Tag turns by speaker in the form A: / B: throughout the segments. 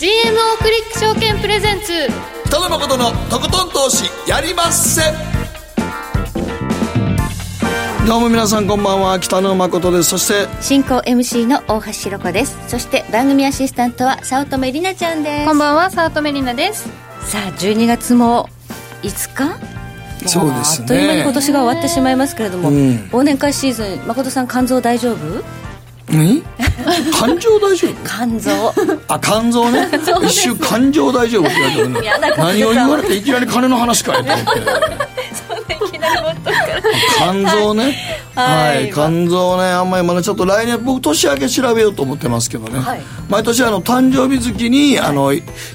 A: GMO クリック証券プレゼンツ。
B: 北野誠のとことん投資やりまっせ。どうも皆さんこんばんは。北野誠です。そして
C: 進行 MC の大橋ひろ子です。そして番組アシスタントは早乙女里奈ちゃんです。
A: こんばんは早乙女里奈です。
C: さあ12月も5日
B: そうですね。
C: あっという間に今年が終わってしまいますけれども、
B: うん。
C: 忘年会シーズン誠さん肝臓大丈夫？
B: 何 感情大丈夫？
C: 肝臓
B: あ肝臓ね。一瞬感情大丈夫って言われて何を言われていきなり金の話かいと思って。肝臓ね。はい、
C: はい
B: 肝臓ね。あんまりまだちょっと来年僕年明け調べようと思ってますけどね、
C: はい。
B: 毎年あの誕生日月に、あの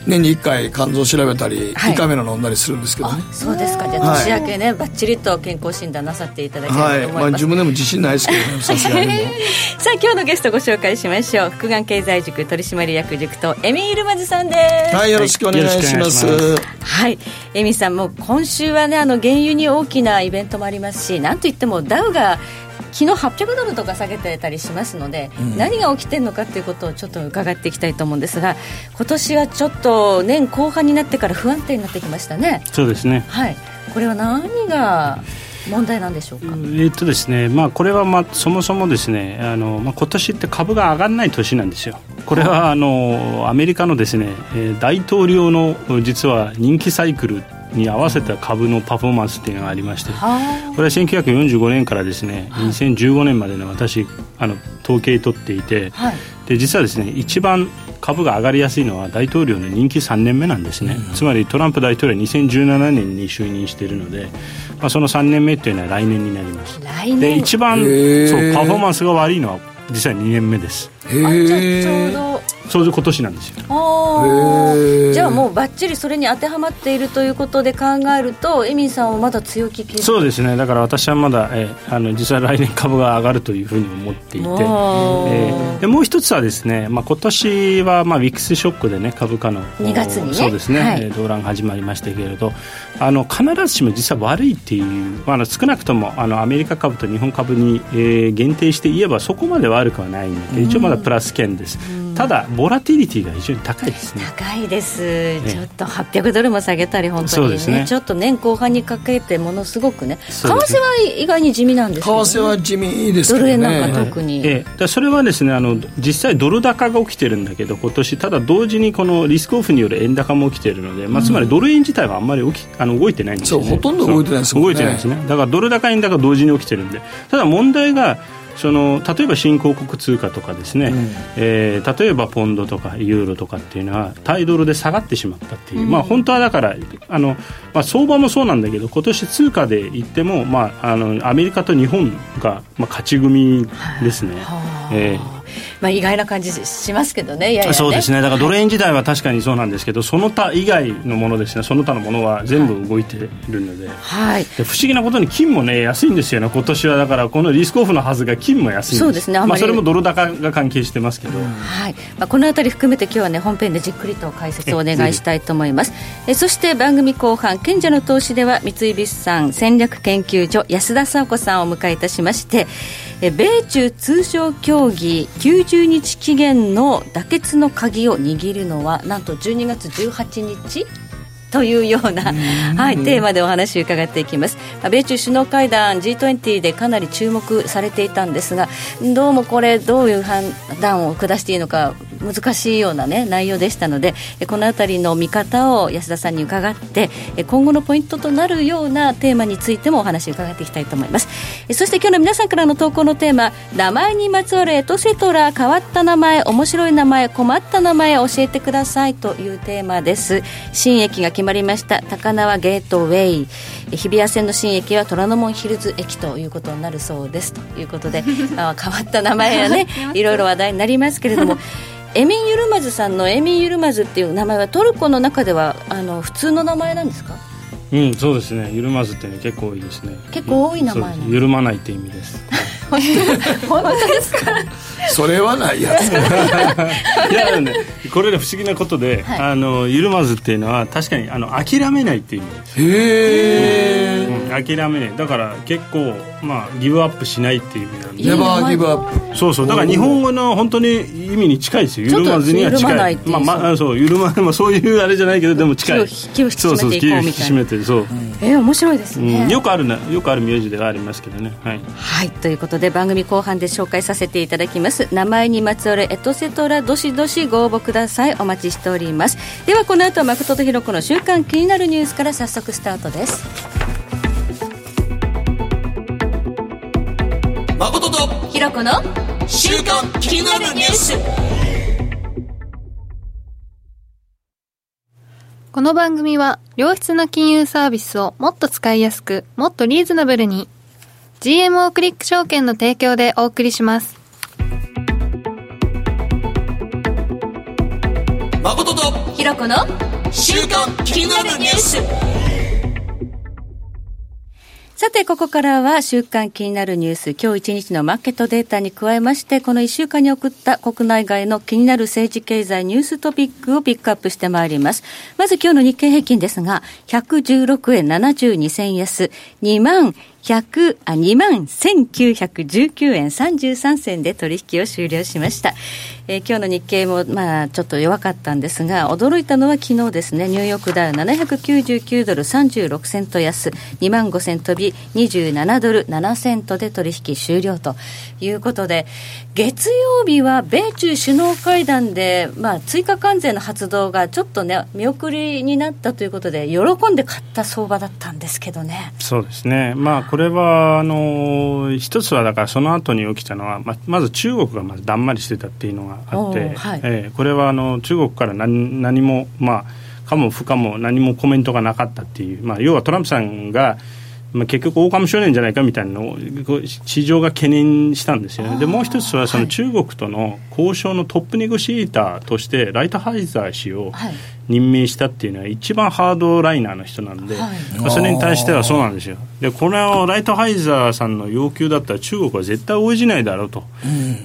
B: 年に1回肝臓調べたり、
C: はい。
B: 胃カメラ飲んだりするんですけどね。
C: そうですか。じゃあ年明けね、ばっちりと健康診断なさっていただければと思います、
B: 自分でも自信ないですけどねさすがにも
C: さあ今日のゲストご紹介しましょう。福眼経済塾取締役塾とエミールマズさんです。
B: はいよろしくお願いします。
C: はい、エミさんも今週はねあの原油に大きなイベントもありますしなんといってもダウが昨日800ドルとか下げてたりしますので、何が起きてるのかということをちょっと伺っていきたいと思うんですが今年はちょっと年後半になってから不安定になってきましたね。
D: そうですね。
C: はい。これは何が問題なんでしょうか、
D: えーっとですね、まあこれはまあそもそもですね、あのまあ今年って株が上がらない年なんですよ。これはあのアメリカのですね、えー大統領の実は人気サイクルに合わせた株のパフォーマンスっていうのがありまして、
C: は
D: これは1945年からですね、2015年までね私あの統計取っていて、
C: あはい
D: で実はですね一番株が上がりやすいのは大統領の任期3年目なんですね、つまりトランプ大統領は2017年に就任しているので、まあ、その3年目というのは来年になります。
C: 来年。
D: で一番そうパフォーマンスが悪いのは実は2年目です
C: あじゃあちょう
B: へえ
C: ど。
D: ちょうど今年なんですよ
C: じゃあもうばっちりそれに当てはまっているということで考えるとエミンさんはまだ強気系。
D: そうですね。だから私はまだ、えーあの実は来年株が上がるというふうに思っていて、え
C: もう
D: ーでもう一つはですね、まあ、今年は、まあ、ウィックスショックでね株価の
C: 2月にね。
D: そうですね、
C: はい。
D: えー動乱が始まりましたけれどあの必ずしも実は悪いっていう、まあ、少なくともあのアメリカ株と日本株に、えー限定して言えばそこまで悪くはないんで一応まだプラス圏です、ただボラティリティが非常に高いですね。
C: 高いです、ちょっと800ドルも下げたり本当にね。
D: ね。
C: ちょっと年後半にかけてものすごくね。為替は意外に地味なんです
B: 為
C: けど、ね、
B: 替は地味ですけどね。
C: ドル円なんか特に、
D: ええ、でそれはですねあの実際ドル高が起きてるんだけど今年ただ同時にこのリスクオフによる円高も起きてるので、まあ、つまりドル円自体はあんまり起きあの動いてないんですよ、ね、
B: そうほとんど動いてないですもんね。
D: 動いてないですね。だからドル高円高同時に起きてるんで。ただ問題がその例えば新興国通貨とかですね、えー例えばポンドとかユーロとかっていうのは対ドルで下がってしまったっていう、まあ本当はだからあの、まあ、相場もそうなんだけど今年通貨で言っても、まあ、あのアメリカと日本が、まあ、勝ち組ですね。えー
C: まあ、意外な感じしますけどね。ややね。
D: そうですね。だからドル円自体は確かにそうなんですけどその他以外のものですね。その他のものは全部動いてるので,、
C: はい。
D: で不思議なことに金もね安いんですよね。今年はだからこのリスクオフのはずが金も安いんです。
C: そうですね。ま
D: あ、それもドル高が関係してますけど、
C: はい。まあ、この辺り含めて今日はね本編でじっくりと解説をお願いしたいと思います。えそして番組後半賢者の投資では三井物産戦略研究所安田佐和子さんをお迎えいたしましてえ米中通商協議90日期限の妥結の鍵を握るのはなんと12月18日というような、はい、テーマでお話を伺っていきます、まあ米中首脳会談 G20 でかなり注目されていたんですがどうもこれどういう判断を下していいのか難しいような、ね、内容でしたのでこの辺りの見方を安田さんに伺って今後のポイントとなるようなテーマについてもお話を伺っていきたいと思います。そして今日の皆さんからの投稿のテーマ名前にまつわるエトセトラ変わった名前面白い名前困った名前教えてくださいというテーマです。新駅が決まりました高輪ゲートウェイ。日比谷線の新駅は虎ノ門ヒルズ駅ということになるそうです。ということで あ変わった名前やねいろいろ話題になりますけれども エミン・ユルマズさんのエミン・ユルマズっていう名前はトルコの中ではあの普通の名前なんですか？
D: うんそうですね。緩まずってね結構多いですね。
C: 結構多い名前
D: うです。緩まないって意味です
C: 本当ですか？
B: それはないやつ。
D: いやねこれね不思議なことで、
C: はい。
D: あの緩まずっていうのは確かにあの諦めないっていう意味。です
B: へえ
D: 諦めない。だから結構まあギブアップしないっていう意味なんで。
B: ネバーギブアップ。
D: そうそう。だから日本語の本当に意味に近いですよ。緩まずには近
C: い。
D: まあまあそう。緩ままあそういうあれじゃないけどでも近い。
C: 気を引き締めていこうみたいな。
D: そうそう気を引き締めてそう、
C: えー、面白いですね、
D: うん、よくあるなよくある名字ではありますけどね。はい、
C: はい、ということで番組後半で紹介させていただきます。名前にまつわるエトセトラどしどしご応募ください。お待ちしております。ではこの後誠とひろ子の週間気になるニュースから早速スタートです。
B: 誠と
C: ひろ子の
B: 週刊気になるニュース。
A: この番組は良質な金融サービスをもっと使いやすくもっとリーズナブルに GMO クリック証券の提供でお送りします。
B: 誠と
C: ひろ子の
B: 週刊気になるニュース。
C: さて、ここからは週間気になるニュース、今日一日のマーケットデータに加えまして、この一週間に送った国内外の気になる政治経済ニューストピックをピックアップしてまいります。まず今日の日経平均ですが、116円72銭安、2万100あ2万1919円33銭で取引を終了しました、えー、今日の日経もまあちょっと弱かったんですが驚いたのは昨日ですね。ニューヨークダウ799ドル36セント安。2万5千飛び27ドル7セントで取引終了ということで月曜日は米中首脳会談で、まあ、追加関税の発動がちょっとね見送りになったということで喜んで買った相場だったんですけどね。
D: そうですね。まあこれはあの一つはだからその後に起きたのはままず中国がまずだんまりしてたっていうのがあって、はい、えー、これはあの中国から何何もまあかも不可も何もコメントがなかったっていう、まあ、要はトランプさんがまあ、結局、狼少年じゃないかみたいなのを市場が懸念したんですよね、でもう一つはその中国との交渉のトップネゴシエーターとして、ライトハイザー氏を任命したっていうのは一番ハードライナーの人なんで、はい、まあ、それに対してはそうなんですよ。でこれをライトハイザーさんの要求だったら中国は絶対応じないだろうと、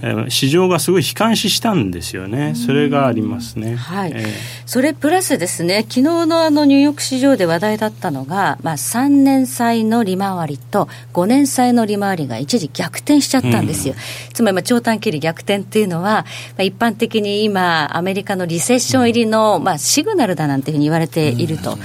D: うん、市場がすごい悲観視したんですよね。それがありますね、
C: はい、えー、それプラスですね昨日のあのニューヨーク市場で話題だったのが、まあ、3年債の利回りと5年債の利回りが一時逆転しちゃったんですよ、うん、つまりまあ長短距離逆転っていうのは、まあ、一般的に今アメリカのリセッション入りの、まあ、シググナルだなんていうふうに言われていると。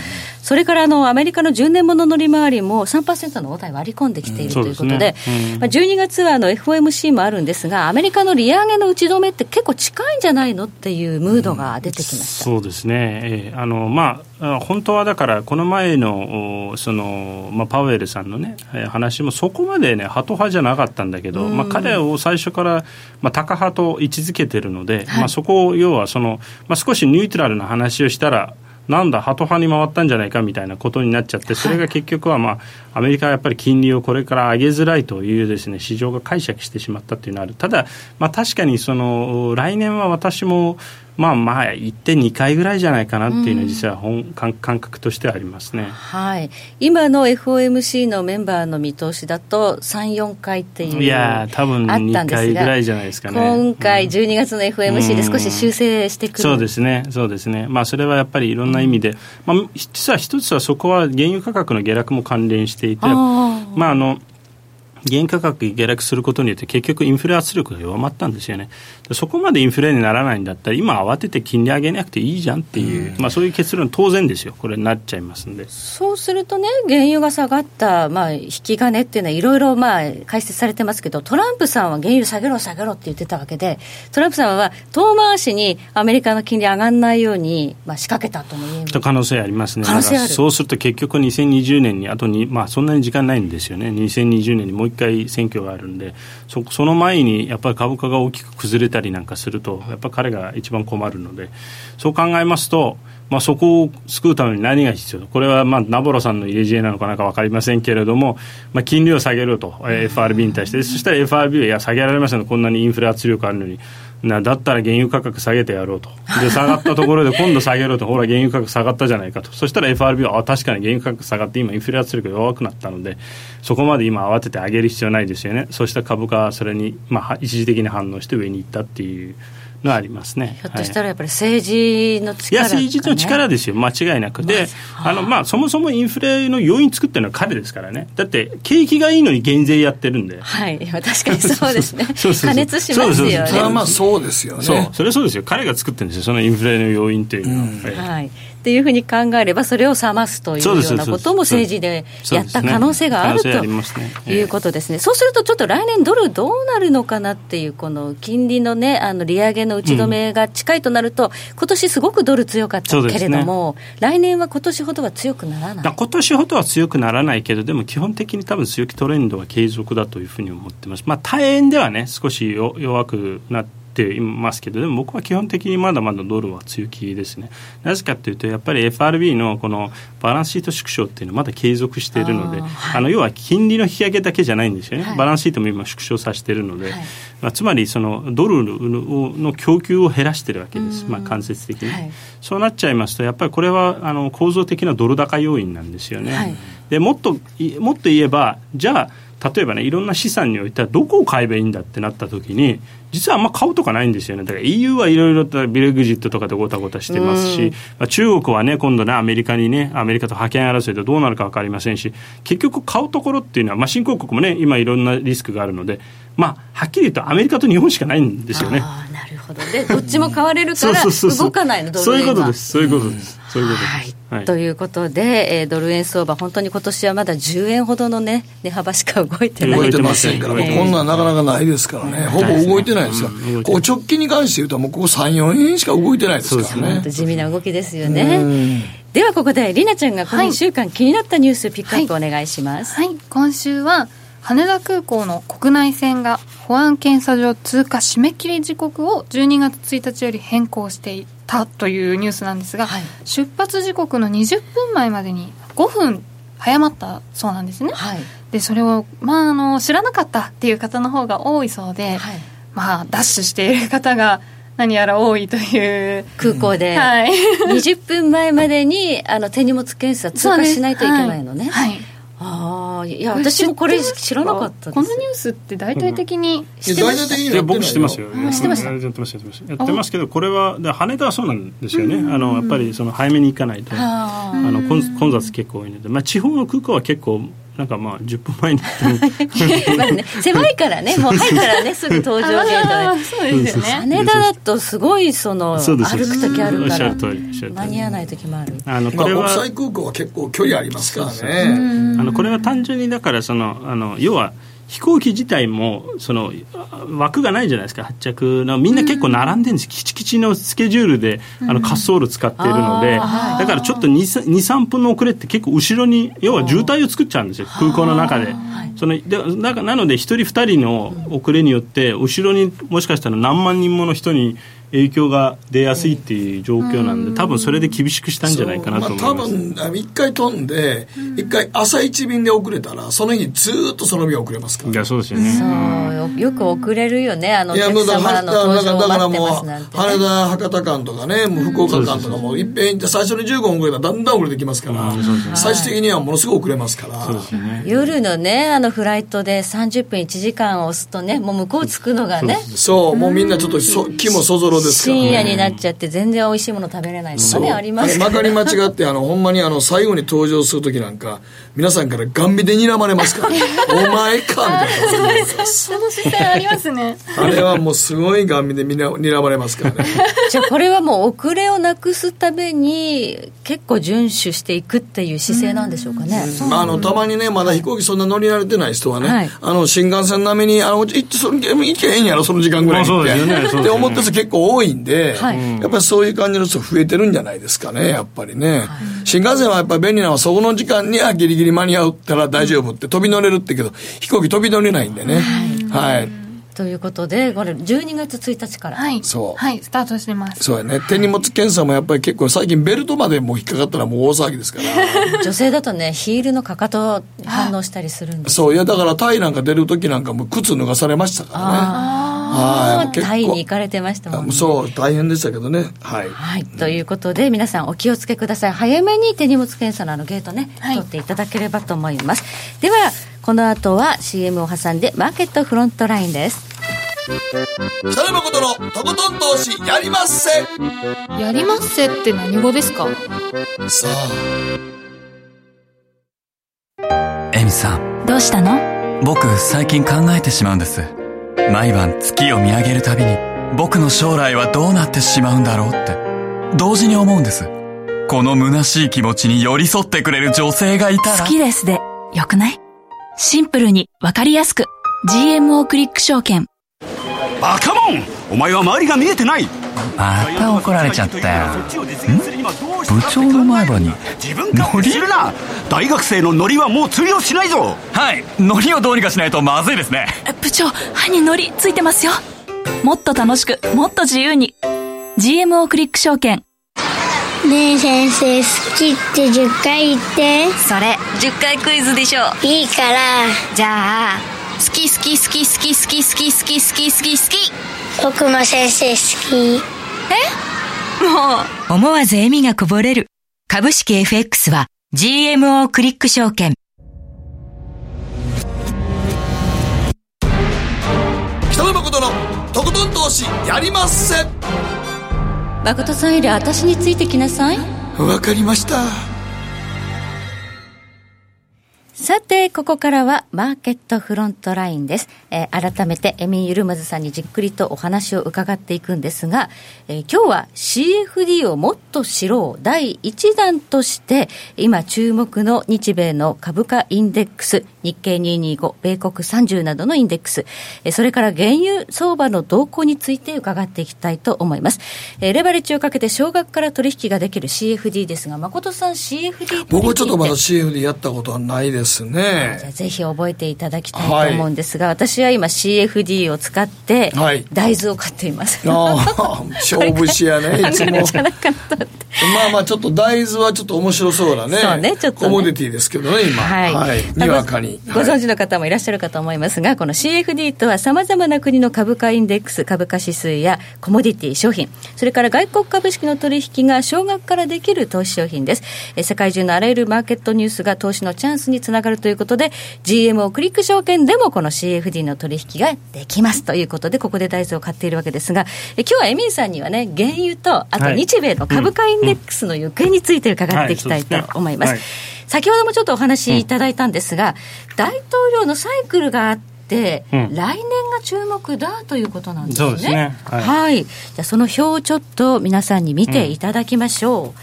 C: それからあのアメリカの10年ものの利回りも3%の大台割り込んできている、ということで、ねうん、まあ、12月はあの FOMC もあるんですが、アメリカの利上げの打ち止めって結構近いんじゃないのっていうムードが出てきました、
D: うん、そうですね、えー、あのまあ、本当はだから、この前のその、まあ、パウエルさんの、ね、話もそこまで、ね、ハト派じゃなかったんだけど、うん、まあ、彼を最初から、まあ、タカ派と位置づけてるので、はい、まあ、そこを要はその、まあ、少しニュートラルな話をしたら、なんだ、ハト派に回ったんじゃないかみたいなことになっちゃって、それが結局は、まあ、アメリカはやっぱり金利をこれから上げづらいというです、ね、市場が解釈してしまったというのはある、ただ、まあ、確かにその来年は私もまあまあ1点2回ぐらいじゃないかなっていうのは実は本、感感覚としてはありますね、
C: はい、今の FOMC のメンバーの見通しだと34回っていう
D: いや多分2回ぐらいじゃないですかね。
C: 今回12月の FOMC で少し修正してくる、
D: そうですね。そうですね。まあそれはやっぱりいろんな意味で、まあ、実は一つはそこは原油価格の下落も関連していてまああの原価格下落することによって結局インフレ圧力が弱まったんですよね。そこまでインフレにならないんだったら今慌てて金利上げなくていいじゃんっていう、うん、まあそういう結論当然ですよ。これになっちゃいますんで。
C: そうするとね、原油が下がったまあ引き金っていうのはいろいろまあ解説されてますけど、トランプさんは原油下げろ下げろって言ってたわけで、トランプさんは遠回しにアメリカの金利上がらないようにまあ仕掛けたとも言える。
D: 可能性ありますね。そうすると結局2020年にあとにまあそんなに時間ないんですよね。2020年にもう一回選挙があるんでそその前にやっぱり株価が大きく崩れたりなんかするとやっぱ彼が一番困るのでそう考えますと、まあ、そこを救うために何が必要これはまあナボロさんの入れ知恵なのかなんか分かりませんけれども、まあ、金利を下げると FRB に対して。そしたら FRB はいや下げられませんこんなにインフレ圧力あるのに。なだったら原油価格下げてやろうと。で下がったところで 今度下げろと。ほら原油価格下がったじゃないかと。そしたら FRB はあ確かに原油価格下がって今インフレ圧力が弱くなったのでそこまで今慌てて上げる必要ないですよね。そうした株価はそれに、まあ、一時的に反応して上に行ったっていうありますね。
C: ひょっとしたらやっぱり政治の力、ね、いや、
D: 政治の力ですよ、間違いなく。で、あの、まあ、そもそもインフレの要因作ってるのは彼ですからね。だって、景気がいいのに減税やってるんで。
C: はい。確かにそうですね。そうそう加熱しますよね。そ
B: れはまあそうですよね。
D: そう。それはそうですよ。彼が作ってるんですよ、そのインフレの要因っていうのは。
C: うん、はい。っていうふうに考えれば、それを冷ますというようなことも政治でやった可能性があるということですね。そうすると、ちょっと来年、ドルどうなるのかなっていう、この金利のね、あの利上げの打ち止めが近いとなると、今年すごくドル強かったけれども、来年は今年ほどは強くならない
D: 今年ほどは強くならないけど、でも基本的に多分強気トレンドは継続だというふうに思ってます。まあ、大変ではね、少し弱くなってっていますけどでも僕は基本的にまだまだドルは強気ですね。なぜかというとやっぱり FRB のこのバランスシート縮小っていうのはまだ継続しているのであ、はい、の要は金利の引き上げだけじゃないんですよね、はい、バランスシートも今縮小させているので、はい、まあ、つまりそのドルの供給を減らしているわけです、まあ、間接的に、そうなっちゃいますとやっぱりこれはあの構造的なドル高要因なんですよね、でもっともっと言えばじゃあ例えばねいろんな資産においてはどこを買えばいいんだってなった時に実はあんま買うとかないんですよね。だから EU はいろいろとビレグジットとかでごたごたしてますし、まあ、中国はね今度ねアメリカにねアメリカと覇権争いでどうなるか分かりませんし結局買うところっていうのは、まあ、新興国もね今いろんなリスクがあるのでまあはっきり言うとアメリカと日本しかないんですよね。
C: なるほど。でどっちも買われるから動かないの
D: そういうことです。そういうことです、そういうことです、
C: はい。はい、ということで、えー、ドル円相場、本当に今年はまだ10円ほどの、ね、値幅しか動いてない。
B: 動いてませんから、えー、こんなんなかなかないですからね、ほぼ動いてないですよ、うん、こう直近に関して言うと、もうここ3、4円しか動いてないですからね。
C: 地味な動きですよね。ではここでりなちゃんがこの1週間気になったニュースピックアップお願いします。
A: はい、はい、今週は羽田空港の国内線が保安検査場通過締め切り時刻を12月1日より変更していたというニュースなんですが、はい、出発時刻の20分前までに5分早まったそうなんですね。はい、でそれを、まあ、あの知らなかったっていう方の方が多いそうで、はい、まあ、ダッシュしている方が何やら多いという。
C: 空港で、はい、20分前までにあの手荷物検査通過しないといけないのね。はい。ああいや私もこれ知らなかった
A: このニュースって大体的にしてました、
D: いや僕知ってますよ。
A: 知ってましたや
D: ってますやってますけどこれは羽田はそうなんですよね、あのやっぱりその早めに行かないと。あの混雑結構多いので、まあ、地方の空港は結構なんかまあ10分前に
C: まあ、ね、狭いからねもう入ったらね すぐ登場ゲートでそうですよね。羽田だとすごいその歩く時あるから。間に合わない時もある。
B: あのこれは、まあ、国際空港は結構距離ありますからね。
D: あのこれは単純にだからそのあの要は飛行機自体もその枠がないじゃないですか発着の。みんな結構並んでるんです、きちきちのスケジュールであの滑走路使っているので、だからちょっと23分の遅れって結構後ろに要は渋滞を作っちゃうんですよ。空港の中で。そのでなので1人2人の遅れによって後ろにもしかしたら何万人もの人に影響が出やすいっていう状況なんで、多分それで厳しくしたんじゃないかなと思います、ま
B: あ、多分一回飛んで一回朝一便で遅れたらその日ずっとその便遅れますから。
D: いやそうですよね。
C: そうよ。く遅れるよねあのお客様の登場を待ってますなんて、
B: ね、羽田博多間とかねもう福岡間とかもいっぺん最初に15分遅れたらだんだん遅れてきますから、最終的にはものすごく遅れますから、
C: ね、夜のねあのフライトで30分1時間押すとねもう向こう着くのがね。
B: そうもうみんなちょっとそ気もそぞろで
C: 深夜になっちゃって全然美味しいもの食べれないとかねあります
B: まかり間違ってあのほんまにあの最後に登場する時なんか皆さんからガン見で睨まれますか？ら お前か！みたい
A: な。その視線ありますね。
B: あれはもうすごいガン見で睨まれますからね。
C: じゃあこれはもう遅れをなくすために結構遵守していくっていう姿勢なんでしょうかね、
B: あのたまにねまだ飛行機そんな乗り慣れてない人はね、はい、あの新幹線並みにあの行ってその行けへんやろその時間ぐらいに。って、ね、って思ってる人結構多いんで、はい、やっぱりそういう感じの人増えてるんじゃないですかねやっぱりね、はい、新幹線はやっぱり便利なのはそこの時間にはギリギリ間に合ったら大丈夫って飛び乗れるってけど飛行機飛び乗れないんでね。はい。
C: ということで、これ、12月1日から、
A: はい、そう。はい、スタートしてます。
B: そうやね、手荷物検査もやっぱり結構、最近、ベルトまでもう引っかかったら、もう大騒ぎですから。
C: 女性だとね、ヒールのかかと反応したりするんで
B: すそう、いや、だからタイなんか出るときなんか、もう靴脱がされましたからね。
C: はい、タイに行かれてましたもんね。
B: そう、大変でしたけどね。はい。
C: はい、ということで、皆さんお気をつけください。早めに手荷物検査のあのゲートね、はい、取っていただければと思います。では、この後は CM を挟んで、マーケットフロントラインです。
B: 北野誠のとことん投資やりまっせ
A: やりまっせって何語ですか？
B: さ
E: あエミさん
F: どうしたの？
E: 僕最近考えてしまうんです毎晩月を見上げるたびに僕の将来はどうなってしまうんだろうって同時に思うんです。この虚しい気持ちに寄り添ってくれる女性がいたら。
F: 好きですでよくない？シンプルにわかりやすく。GMO クリック証券。
G: バカモン！お前は周りが見えてない
E: また怒られちゃったよ。部長の前歯に
G: 自分勝手するな。大学生のノリはもう通用しないぞ。
E: はい。ノリをどうにかしないとまずいですね。
F: 部長歯にノリついてますよ。もっと楽しくもっと自由に。GMO クリック証券。
H: ねえ先生好きって10回言って。
F: それ10回クイズでしょ
H: いいから。
F: じゃあ好き好き好き好き好き好き好き好き好き好き
H: 僕も先生好き。え？
F: もう。
I: 思わず笑みがこぼれる。株式 FX は GMO クリック証券。
B: 北野誠のとことん投資やりまっせ。
C: 誠さんより私についてきなさい。
B: わかりました
C: さて、ここからはマーケットフロントラインです。えー、改めてエミン・ユルマズさんにじっくりとお話を伺っていくんですが、えー、今日は CFD をもっと知ろう第1弾として、今注目の日米の株価インデックス、日経225、米国30などのインデックス、えー、それから原油相場の動向について伺っていきたいと思います。えー、レバレッジをかけて少額から取引ができる CFD ですが、誠さん CFD
B: 僕はちょっとまだ CFD やったことはないですね。
C: じゃぜひ覚えていただきたいと思うんですが、はい、私は今 CFD を使って大豆を買っています、
B: はい、勝負師やね いつもまあまあちょっと大豆はちょっと面白そうなねそうねちょっと、ね、コモディティですけどね今。はい、はい、にわかに。
C: ご存知の方もいらっしゃるかと思いますがこの CFD とはさまざまな国の株価インデックス株価指数やコモディティ商品それから外国株式の取引が少額からできる投資商品です。世界中のあらゆるマーケットニュースが投資のチャンスにつながるということで GMO クリック証券でもこの CFD の取引ができますということでここで大豆を買っているわけですがえ今日はエミンさんにはね原油とあと日米の株価インデックスの行方について伺っていきたいと思います。先ほどもちょっとお話しいただいたんですが、大統領のサイクルがあって、うん、来年が注目だということなんですね。すね。はい。はい、じゃその表をちょっと皆さんに見ていただきましょう。うん、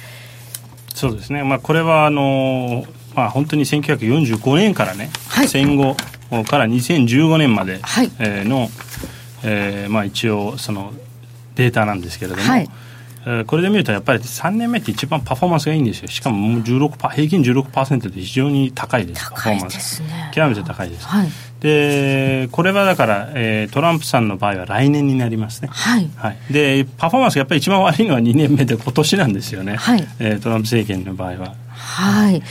D: そうですね。まあこれはあのまあ本当に1945年からね、はい、戦後から2015年まで、はい、えー、の、えー、まあ一応そのデータなんですけれども。はいこれで見るとやっぱり3年目って一番パフォーマンスがいいんですよ。しかももう16平均16%で非常に高いです。
C: 高いですね。
D: 極めて高いです、はい、でこれはだから、えー、トランプさんの場合は来年になりますね。はい、はい、でパフォーマンスがやっぱり一番悪いのは2年目で今年なんですよね、はい。えー、トランプ政権の場合は。
C: はい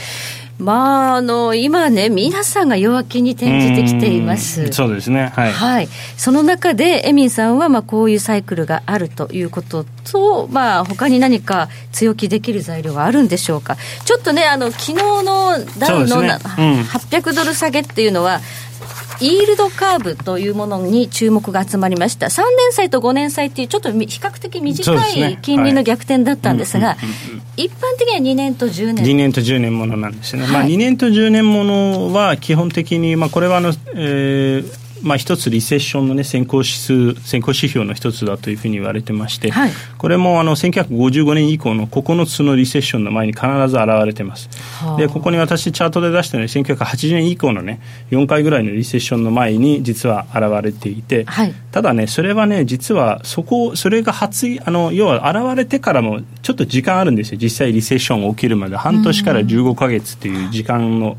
C: まあ、あの今ね、皆さんが弱気に転じてきています。
D: そうですね、はい、
C: はい、その中で、エミンさんはまあこういうサイクルがあるということと、まあ他に何か強気できる材料があるんでしょうか、ちょっとね、あの昨日のダウの、ね。うん、800ドル下げっていうのは、イールドカーブというものに注目が集まりました、3年債と5年債っていう、ちょっと比較的短い金利の逆転だったんですが、一般的には2年と10年。
D: 2年と10年ものなんですね、はい、まあ、2年と10年ものは基本的に、まあ、これはあの、えーまあ、一つリセッションの、ね、先行指数先行指標の一つだというふうに言われてまして、はい、これもあの1955年以降の9つのリセッションの前に必ず現れてます、はあ、でここに私チャートで出したように1980年以降の、ね、4回ぐらいのリセッションの前に実は現れていて、はい、ただねそれはね実はそこそれが発あの要は現れてからもちょっと時間あるんですよ。実際リセッションが起きるまで。半年から15か月という時間の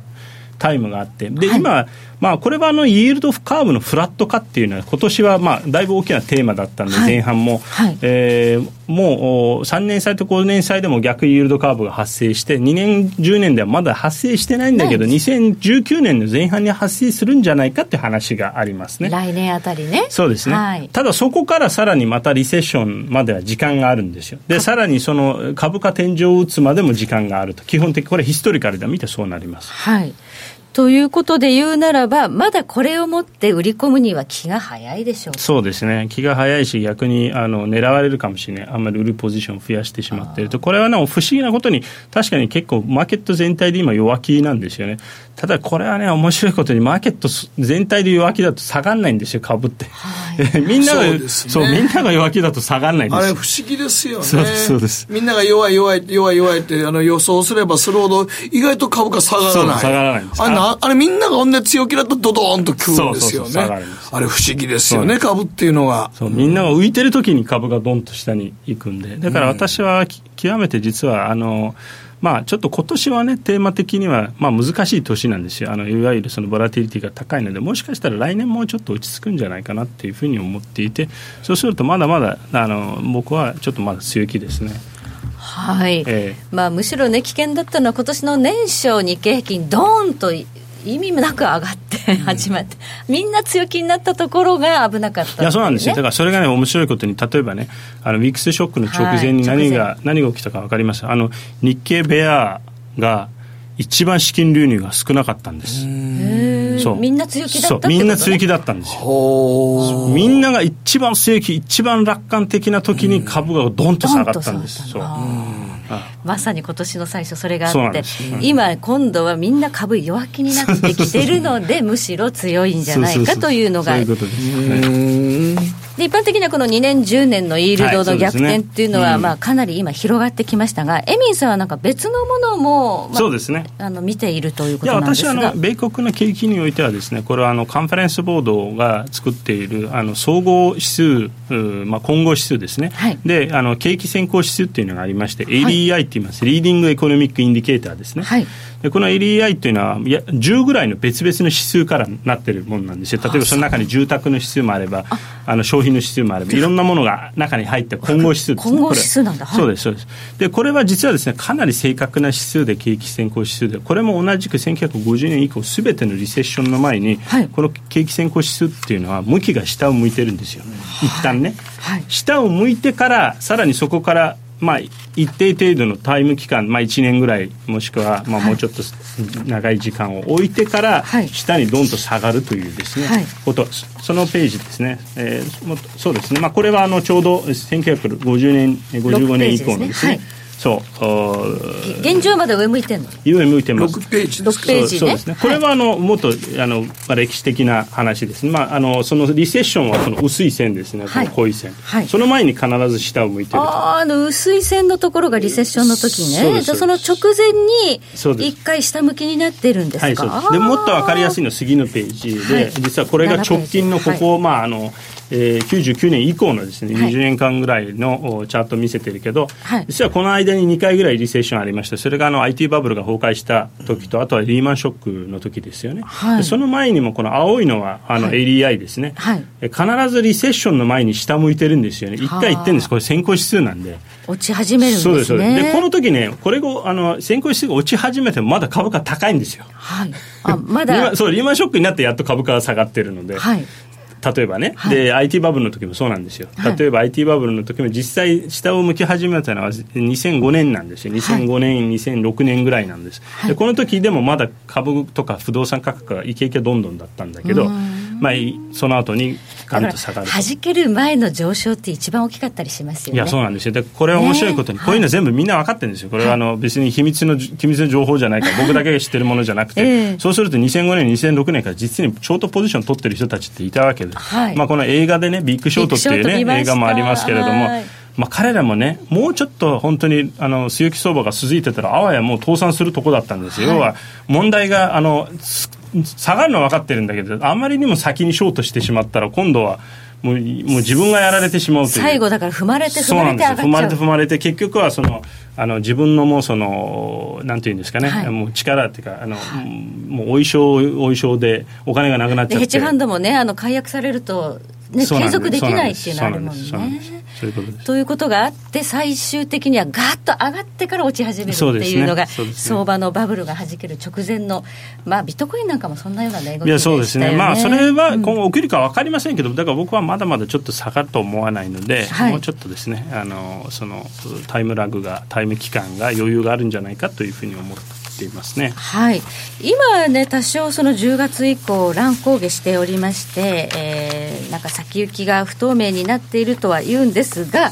D: タイムがあって。で、はい、今まあ、これはあのイールドカーブのフラット化っていうのは今年はまあだいぶ大きなテーマだったんで、前半も、はい、えー、もう3年債と5年債でも逆イールドカーブが発生して2年10年ではまだ発生してないんだけど、2019年の前半に発生するんじゃないかっていう話がありますね。
C: 来年あたりね。
D: そうですね、はい、ただそこからさらにまたリセッションまでは時間があるんですよ。でさらにその株価天井を打つまでも時間があると。基本的これヒストリカルで見てそうなります。
C: はいということで言うならば、まだこれをもって売り込むには気が早いでしょう。
D: そうですね、気が早いし、逆にあの狙われるかもしれない、あんまり売るポジションを増やしてしまっていると、これは、なお、不思議なことに、確かに結構、マーケット全体で今、弱気なんですよね。ただこれはね、面白いことに、マーケット全体で弱気だと下がらないんですよ、株って。はい、みんながそう、ね、みんなが弱気だと下がらないんです
B: あれ、不思議ですよね。
D: そうですそうです
B: みんなが弱い、弱い、弱い、弱いってあの予想すればするほど、意外と株価下がらない。
D: 下がらないんです
B: あれなあれ、みんながほんで強気だとドドーンと食うんですよね。あれ、不思議ですよね、株っていうのが。
D: そうみんなが浮いてる時に株がドンと下に行くんで、だから私は、極めて実は、あの、まあ、ちょっと今年はね、テーマ的には、まあ、難しい年なんですよ、あのいわゆるそのボラティリティが高いので、もしかしたら来年もうちょっと落ち着くんじゃないかなっていうふうに思っていて、そうすると、まだまだあの僕はちょっとまだ強気ですね。
C: はい、えー、まあ、むしろね、危険だったのは、今年の年初、日経平均、どーンと意味もなく上がって始まって、うん、みんな強気になったところが危なかった、
D: ね、いやそうなんですよ。だからそれがね面白いことに例えばねあのウィックスショックの直前に何が、はい、何が起きたか分かります？あの日経ベアが一番資金流入が少なかったんです。
C: そう。みんな強気だった、
D: ね、みんな強気だったんですよ。みんなが一番強気一番楽観的な時に株がドンと下がったんです。そう
C: まさに今年の最初それがあって、今今度はみんな株弱気になってきてるのでむしろ強いんじゃないかというのが。で一般的にはこの2年、10年のイールドの逆転っていうのは、まあ、かなり今、広がってきましたが、エミンさんはなんか別のものも、
D: まあ、そうですね、
C: あの見ているということなんですが。
D: いや私あの、米国の景気においてはです、ね、これはあのカンファレンスボードが作っているあの総合指数、まあ、混合指数ですね、はい、であの景気先行指数っていうのがありまして、ADI って言います、 Leading Economic Indicator ですね。はい。でこの LEI っていうのは10ぐらいの別々の指数からなってるものなんですよ。例えばその中に住宅の指数もあればあ。の消費の指数もあれば いろんなものが中に入って混合指数です
C: ね。混合指数なんだ、
D: はい、そうですそうです。でこれは実はですねかなり正確な指数で景気先行指数でこれも同じく1950年以降すべてのリセッションの前に、はい、この景気先行指数っていうのは向きが下を向いてるんですよ、一旦ね、はい、下を向いてからさらにそこからまあ、一定程度のタイム期間、まあ、1年ぐらいもしくは、まあ、もうちょっと長い時間を置いてから下にどんと下がるというですね、はい、ことそのページですね、えー、そうですね、まあ、これはあのちょうど1950年55年以降のですねそう。
C: 現状まで上向いてんの？
D: 上向いてます。
B: 6ページ
C: 6ページ、ね、
D: そうですね。これはあのもっとあの、まあ、歴史的な話です。ね、まあ、あのそのリセッションはその薄い線ですね、はい、濃い線、はい、その前に必ず下を向いてる。
C: ああの薄い線のところがリセッションの時ね。じゃその直前に一回下向きになってるんですか？
D: はい、でもっと分かりやすいのは次のページで、実はこれが直近のここ、まああのえー、99年以降のですね、20年間ぐらいのチャートを見せてるけど、はい、実はこの間に2回ぐらいリセッションありましてそれがあの IT バブルが崩壊した時とあとはリーマンショックの時ですよね、はい、その前にもこの青いのはあの ADI ですね、はい、必ずリセッションの前に下向いてるんですよね。1回言ってるんです。これ先行指数なんで。
C: 落ち始めるんですね。そうです
D: でこの時ねこれをあの先行指数が落ち始めてもまだ株価高いんですよ。
C: はい。あまだ。
D: そうリーマンショックになってやっと株価が下がってるので、はい、例えばね、はい、で IT バブルの時もそうなんですよ、例えば IT バブルの時も実際下を向き始めたのは2005年なんですよ。2005年、はい、2006年ぐらいなんです、はい、でこの時でもまだ株とか不動産価格がイケイケどんどんだったんだけどまあ、その後にガンと下がる
C: 弾ける前の上昇って一番大きかったりしますよね。
D: いやそうなんですよ。でこれは面白いことに、こういうの全部みんな分かってるんですよ。これはあの、別に秘密の秘密の情報じゃないから 僕だけが知ってるものじゃなくて、えー、そうすると2005年2006年から実にショートポジション取ってる人たちっていたわけです、はい、まあ、この映画でねビッグショートっていうね映画もありますけれども、まあ、彼らもね、もうちょっと本当にあの強気相場が続いてたら、あわやもう倒産するとこだったんですよ、はい、要は問題があの下がるのは分かってるんだけどあまりにも先にショートしてしまったら今度はもうもう自分がやられてしまうという。
C: 最後だから踏まれて踏まれて
D: 踏まれて踏まれて結局はそのあの自分のもうそのなんていうんですかね、はい、もう力っていうかあの、はい、もうお衣装お衣装でお金がなくなっちゃって。
C: ヘッジファンドもねあの解約されるとね、継続できないっていうのあるもんね。ということがあって最終的にはガーッと上がってから落ち始めるっていうのが、ね。ね、相場のバブルがはじける直前の、まあ、ビットコインなんかもそんなような値動きでね、いやそうですね、
D: まあ、それは今後起きるか分かりませんけど、だから僕はまだまだちょっと下がると思わないので、はい、もうちょっとですねあのそのタイムラグがタイム期間が余裕があるんじゃないかというふうに思ってていますね。
C: はい。今ね、多少その10月以降、乱高下しておりまして、えー、なんか先行きが不透明になっているとは言うんですが、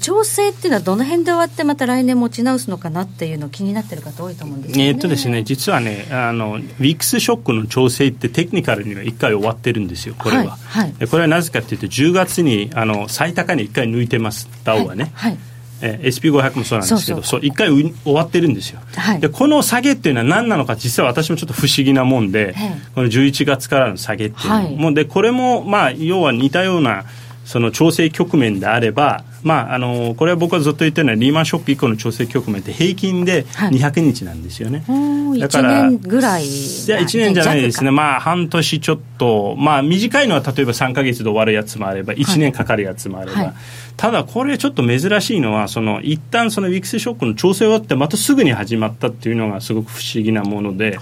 C: 調整っていうのはどの辺で終わってまた来年持ち直すのかなっていうの気になってる方多いと思うんですよね。
D: えっとですね、実はね、あの、ウィックスショックの調整ってテクニカルには1回終わってるんですよ、これは。はい、はい、これはなぜかというと、10月にあの最高値1回抜いてます、ダウはね。はい、はいえー、SP500 もそうなんですけどそう一回終わってるんですよ、はい、でこの下げっていうのは何なのか実は私もちょっと不思議なもんで、はい、この11月からの下げっていうの、はい、でこれもまあ要は似たようなその調整局面であれば、まあ、あのこれは僕はずっと言ってるのはリーマンショック以降の調整局面って平均で200日なんですよね、
C: はい、だから1年ぐらいい
D: や1年じゃないですね。まあ半年ちょっと。まあ短いのは例えば3か月で終わるやつもあれば1年かかるやつもあれば、はいはい、ただこれちょっと珍しいのはその一旦そのウィックスショックの調整終わってまたすぐに始まったっていうのがすごく不思議なもので、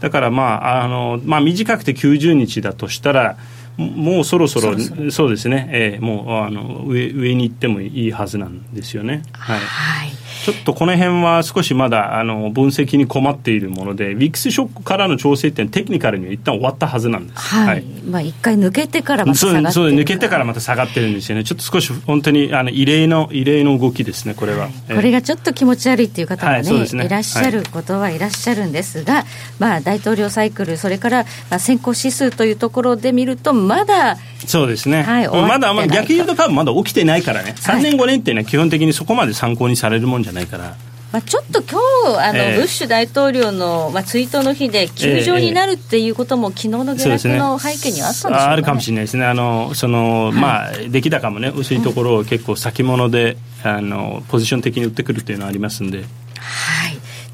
D: だからまああの、まあ、短くて90日だとしたらもうそろそろそうですね、えー、もうあの上上に行ってもいいはずなんですよね。はい、はいちょっとこの辺は少しまだあの分析に困っているもので、ウィックスショックからの調整ってテクニカルには一旦終わったはずなんです。
C: はい。はい、まあ一回抜けてからまた下がって
D: そう抜けてからまた下がってるんですよね。ちょっと少し本当にあの異例の異例の動きですね、これは。はい
C: えー、これがちょっと気持ち悪いっていう方がね、はいね、いらっしゃることはいらっしゃるんですが、まあ大統領サイクル、それからまあ先行指数というところで見ると、まだ
D: そうですね、はい、まだまだ逆に言うと多分まだ起きてないからね、3年、5年っていうのは基本的にそこまで参考にされるもんじゃないから。
C: まあ、ちょっと今日あの、えー、ブッシュ大統領の、まあ、追悼の日で休場になるっていうことも、えー、昨日の下落の背景にあったんでしょうか、ね、
D: あるかもしれないですね、あのその、はい、まあ、出来高もね、薄いところを結構先物で、あのポジション的に売ってくるっていうのはありますんで。はい。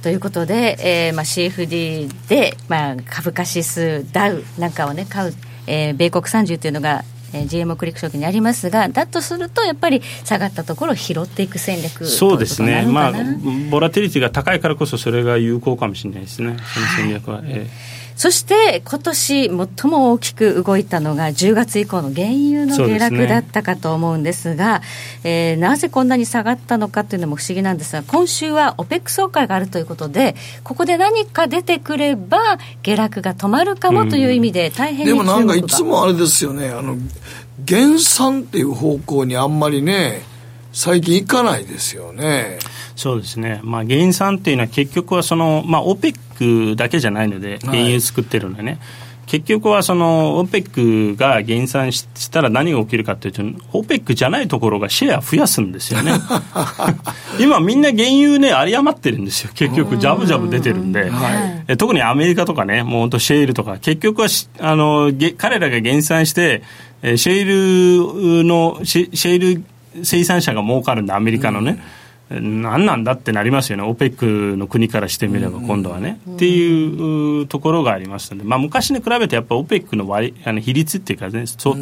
C: ということで、えーまあ、CFD で、まあ、株価指数、ダウなんかを、ね、買う、えー、米国30というのがえー、GMO クリック証券にありますが、だとすると、やっぱり下がったところを拾っていく戦略
D: そうですね、まあ、ボラティリティが高いからこそ、それが有効かもしれないですね、その戦略は。はい、えー
C: そして今年最も大きく動いたのが10月以降の原油の下落だったかと思うんですがす、ね、えー、なぜこんなに下がったのかというのも不思議なんですが今週は OPEC 総会があるということでここで何か出てくれば下落が止まるかもという意味で大変
B: でもなんかいつもあれですよね。あの減産っていう方向にあんまりね最近いかないですよね。
D: そうですね、まあ、減産っていうのは結局はその、まあ、OPEC だけじゃないので原油作ってるのでね、はい、結局はその OPEC が減産したら何が起きるかというと OPEC じゃないところがシェア増やすんですよね。今みんな原油ね有り余ってるんですよ。結局ジャブジャブ出てるんで、はい、特にアメリカとかねもう本当シェールとか結局はあの彼らが減産してシェールのシェール生産者が儲かるんでアメリカのね、うん何なんだってなりますよね、OPEC の国からしてみれば、今度はね、っていうところがありましたので、まあ、昔に比べてやっぱ OPEC の割あの比率っていうかね、そ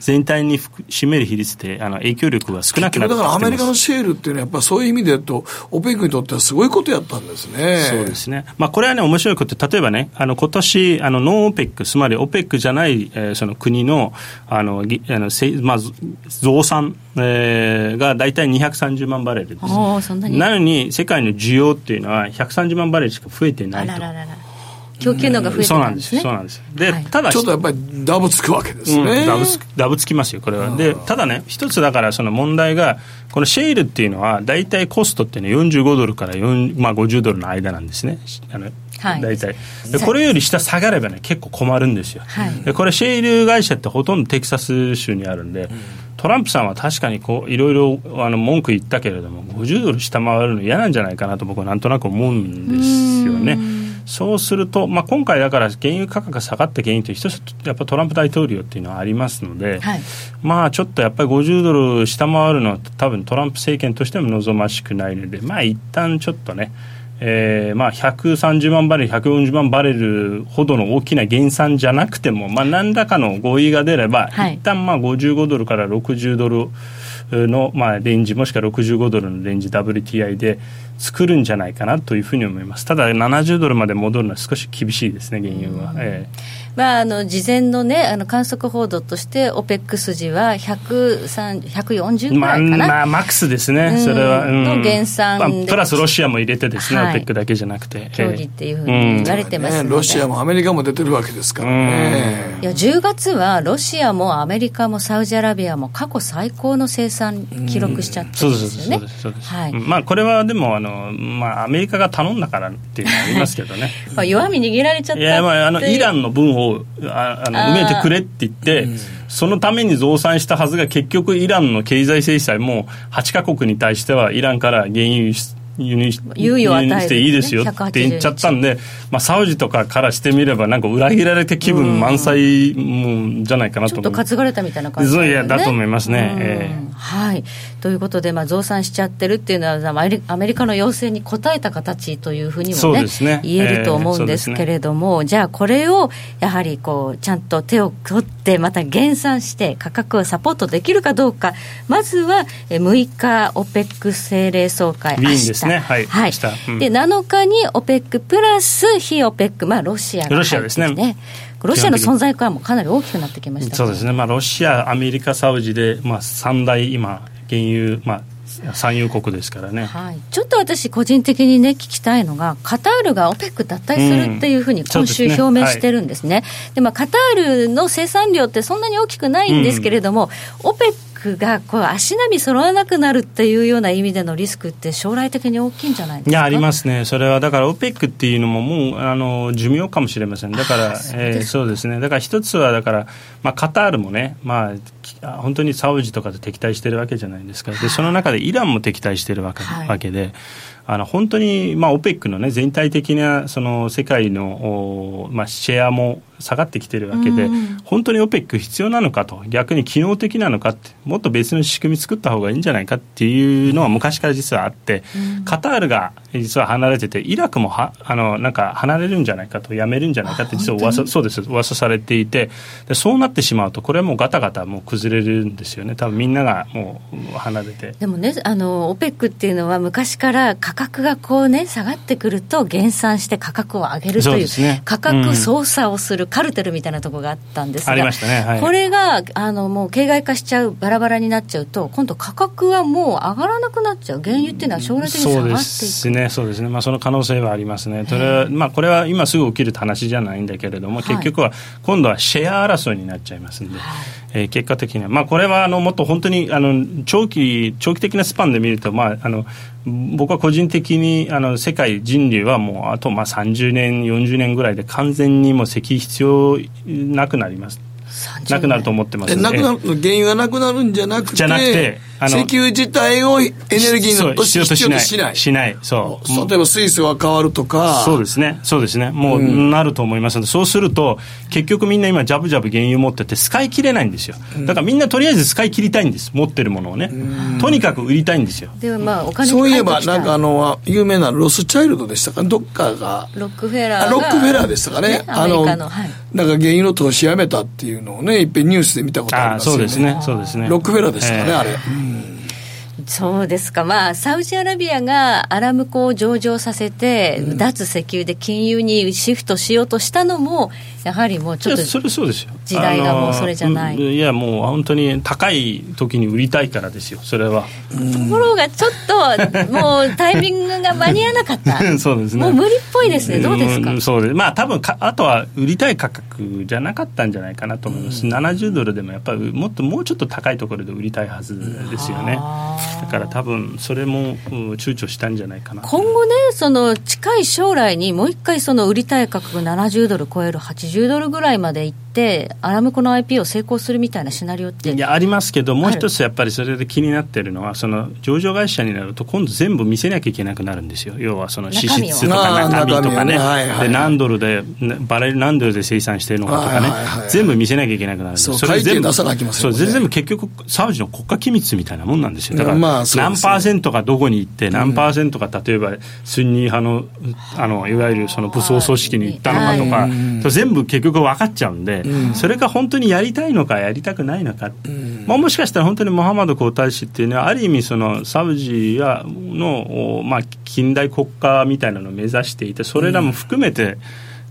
D: 全体に占める比率って、あの影響力が少なくなって
B: だからアメリカのシェールっていうのは、やっぱそういう意味で言うと、OPEC にとってはすごいことやったんですね。
D: そうですね、まあ、これはね、面白いこと、例えばね、あの今年あのノン OPEC、つまり OPEC じゃない、えー、その国のあのあのせ、まあ、増産、えー、が大体230万バレルです。なのに世界の需要っていうのは130万バレルしか増えてないと。
C: 供給のが増えて
D: ないんですね。そうなんです。で、はい、ただ
B: ちょっとやっぱりダブつくわけですね。
D: うん、ダブつダブつきますよこれは。で、ただね一つだからその問題がこのシェールっていうのは大体コストっていうのは45ドルから4、まあ、50ドルの間なんですね。あのはい、大体でこれより下下がればね結構困るんですよ、はい、でこれシェール会社ってほとんどテキサス州にあるんで、うんトランプさんは確かにこういろいろあの文句言ったけれども50ドル下回るの嫌なんじゃないかなと僕はなんとなく思うんですよね。そうすると、まあ、今回だから原油価格が下がった原因と一つやっぱトランプ大統領っていうのはありますので、はい、まあちょっとやっぱり50ドル下回るのは多分トランプ政権としても望ましくないのでまあ一旦ちょっとねえーまあ、130万バレル、140万バレルほどの大きな減産じゃなくても、まあ、何らかの合意が出れば、はい、一旦まあ55ドルから60ドルの、まあ、レンジもしくは65ドルのレンジ WTI で作るんじゃないかなというふうに思います。ただ70ドルまで戻るのは少し厳しいですね原油は、え
C: え。まあ、あの事前の,、ね、あの観測報道として、オペック筋は140ぐらいかな、まあ、
D: まあ、マックスですね、それは、
C: うん、の減産、まあ、
D: プラスロシアも入れてですね、はい、オペックだけじゃなくて、
C: 協議っていうふうに言われてます、
B: ね、ロシアもアメリカも出てるわけですからね、
C: いや10月はロシアもアメリカもサウジアラビアも過去最高の生産記録しちゃってるんですよね。
D: はい、まあこれはでもあの、まあ、アメリカが頼んだからっていうのはありますけどね。
C: まあ弱み握られちゃったいや、ま
D: あ、あのイランの分をああの埋めてくれって言って、そのために増産したはずが結局イランの経済制裁も8か国に対してはイランから原油輸出輸入していいですよ。って言っちゃったんで、まあ、サウジとかからしてみればなんか裏切られて気分満載もじゃないかなと
C: ちょっと担がれたみたいな感じ、
D: ね、いやだと思いますね、え
C: ー、はい。ということで、まあ、増産しちゃってるっていうのはアメリカの要請に応えた形というふうにもね、ね。言えると思うんですけれども、えーね、じゃあこれをやはりこうちゃんと手を取ってまた減産して価格をサポートできるかどうか。まずは6日 OPEC 政令総会。
D: 明日ですね。はい、はい。
C: うん、で7日に OPEC プラス非 OPEC まあロシアが、
D: ロシアですね。
C: ロシアの存在感もかなり大きくなってきました、
D: そうですね、まあ、ロシア、アメリカ、サウジで、まあ、三大今、原油、まあ、産油国ですからね、
C: はい、ちょっと私、個人的にね、聞きたいのが、カタールが OPEC 脱退するっていうふうに今週表明してるんですね、で、まあ、カタールの生産量ってそんなに大きくないんですけれども、うん、OPEC がこう足並み揃わなくなるっていうような意味でのリスクって将来的に大きいんじゃないですか？
D: いやありますね、それはだから OPEC っていうのももうあの寿命かもしれません、だからそうえー、そうですね、だから一つはだから、まあ、カタールもね、まあ、本当にサウジとかと敵対してるわけじゃないですか、でその中でイランも敵対してるわけ,、わけで。あの本当に、まあ、OPEC の、ね、全体的なその世界の、まあ、シェアも下がってきてるわけで、うん、本当に OPEC 必要なのかと、逆に機能的なのかって、もっと別の仕組み作った方がいいんじゃないかっていうのは昔から実はあって、うん、カタールが実は離れてて、イラクもはあのなんか離れるんじゃないかと、やめるんじゃないかって、実は噂そうです。噂されていてで、そうなってしまうと、これはもうガタガタもう崩れるんですよね、多分みんながもう離れて。
C: でもね、あの OPEC っていうのは、昔から価格がこうね、下がってくると、減産して価格を上げるという、ね、価格操作をするカルテルみたいなところがあったんですが、
D: ね。
C: はい、これがあのもう形骸化しちゃう、バラバラになっちゃうと、今度、価格はもう上がらなくなっちゃう、原油っていうのは将来的に下がっていくそうです
D: ね、そうですね、まあ、その可能性はありますね、それはまあ、これは今すぐ起きる話じゃないんだけれども、結局は今度はシェア争いになっちゃいますんで。はい。えー、結果的には、まあ、これはあのもっと本当にあの長期長期的なスパンで見ると、まあ、あの僕は個人的にあの世界人類はもうあとまあ30年40年ぐらいで完全にもう石油必要なくなりますなくなると思ってます
B: なくなる原油がなくなるんじゃなくて
D: じゃなくて
B: 石油自体をエネルギーの
D: として必要としない。
B: しない。そう。例えば水素が変わるとか。
D: そうですね。そうですね。もうなると思いますので、そうすると結局みんな今ジャブジャブ原油持ってて使い切れないんですよ。だからみんなとりあえず使い切りたいんです。持ってるものをね。とにかく売りたいんですよ。
C: でもまあお金
B: そういえばなんかあの有名なロスチャイルドでしたか？どっかが。
C: ロックフェラー
B: ロックフェラーでしたかね。ねあの、はい、なんか原油の投資やめたっていうのをねいっぺんニュースで見たことありますよね。そうですね。そうですね。ロックフェラーでしたかね、あれ、うん
C: そうですか、まあ、サウジアラビアがアラムコを上場させて、うん、脱石油で金融にシフトしようとしたのも、やはりもうちょっと
D: それそうですよ。
C: 時代がもうそれじゃない、
D: いやもう本当に高い時に売りたいからですよそれは。
C: ところがちょっともうタイミングが間に合わなかった。
D: そうですね。
C: もう無理っぽいですね。どうですか、う
D: そうです。まあ多分かあとは売りたい価格じゃなかったんじゃないかなと思います、うん、70ドルでもやっぱりもっともうちょっと高いところで売りたいはずですよねだから多分それも躊躇したんじゃないかな。
C: 今後ねその近い将来にもう一回その売りたい価格70ドル超える80 10ドルぐらいまでいって、アラムコの IP を成功するみたいなシナリオって。
D: いやありますけど、もう一つやっぱりそれで気になってるのは、その上場会社になると、今度全部見せなきゃいけなくなるんですよ、要はその支出とか中身とかね、で何ドルで、バレル何ドルで生産してるのかとかね、全部見せなきゃいけなくなるんで
B: すそれ全部そう
D: 全部結局、サウジの国家機密みたいなもんなんですよ、だから何パーセントがどこに行って、何パーセントが例えば、スンニ派のあのいわゆるその武装組織に行ったのかとか、全部結局分かっちゃうんで。うん、それが本当にやりたいのかやりたくないのか、うん、まあ、もしかしたら本当にモハマド皇太子っていうのはある意味そのサウジやの、まあ、近代国家みたいなのを目指していてそれらも含めて、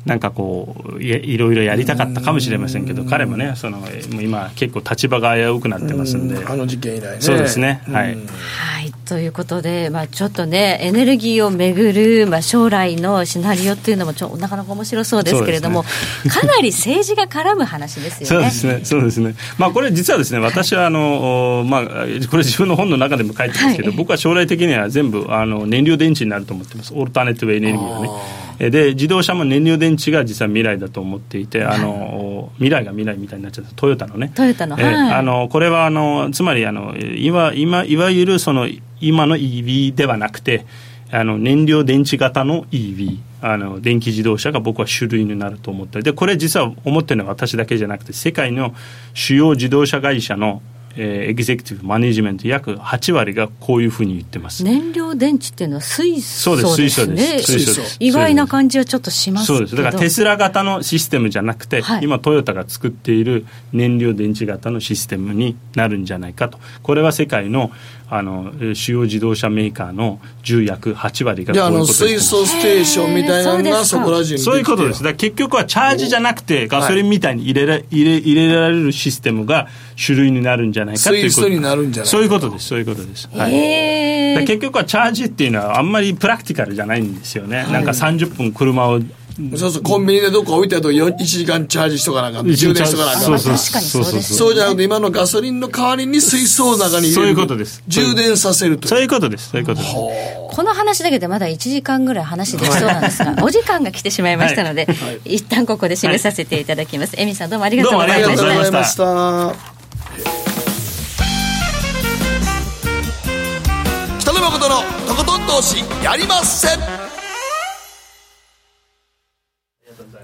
D: なんかこういろいろやりたかったかもしれませんけど彼もねそのもう今結構立場が危うくなってますんで。
B: あの事件以来ね。
D: そうですね。はい、
C: はい、ということで、まあ、ちょっとねエネルギーをめぐる、まあ、将来のシナリオっていうのもちょなかなか面白そうですけれども、ね、かなり政治が絡む話ですよ
D: ね。そうですね。そうですね。まあこれ実はですね私はあの、まあ、これ自分の本の中でも書いてますけど、はい、僕は将来的には全部あの燃料電池になると思ってます。オルタネティブエネルギーはねで自動車も燃料電池が実は未来だと思っていて、あの未来が未来みたいになっちゃった。トヨタのね。
C: トヨタの、はい、
D: あのこれはあのつまりあの今今いわゆるその今の EV ではなくてあの燃料電池型の EV あの電気自動車が僕は主類になると思ってでこれ実は思ってるのは私だけじゃなくて世界の主要自動車会社のえー、エグゼクティブマネジメント約8割がこういうふうに言ってます。
C: 燃料電池っていうのは水素
D: ですね。そうです水素です。水
C: 素。です。意外な感じはちょっとします
D: そうです。だからテスラ型のシステムじゃなくて、はい、今トヨタが作っている燃料電池型のシステムになるんじゃないかと。これは世界のあの主要自動車メーカーの重役8割が
B: こういうこと水素ステーションみたいなのがそこら中に
D: そういうことです。だから結局はチャージじゃなくてガソリンみたいに入れら入れ入れられるシステムが主類になるんじゃないかということ。になるんじゃないそういうことです。そういうことです、はい、結局はチャージっていうのはあんまりプラクティカルじゃないんですよね、はい、なんか30分車を
B: そうそう、コンビニでどっか置いてあると1時間チャージしとかなか充電しとかなかそう
C: そう。確かにそうです、
B: そうじゃなくて今のガソリンの代わりに水素を中に入れる
D: そういうことです。
B: 充電させると
D: そういうことです。そういうことです。
C: この話だけでまだ1時間ぐらい話できそうなんですがお時間が来てしまいましたので、はい、一旦ここで締めさせていただきます、はい、エミさんどうもありがとうございました。どうもありがとうございました。
B: 北野誠のとことん投資やりません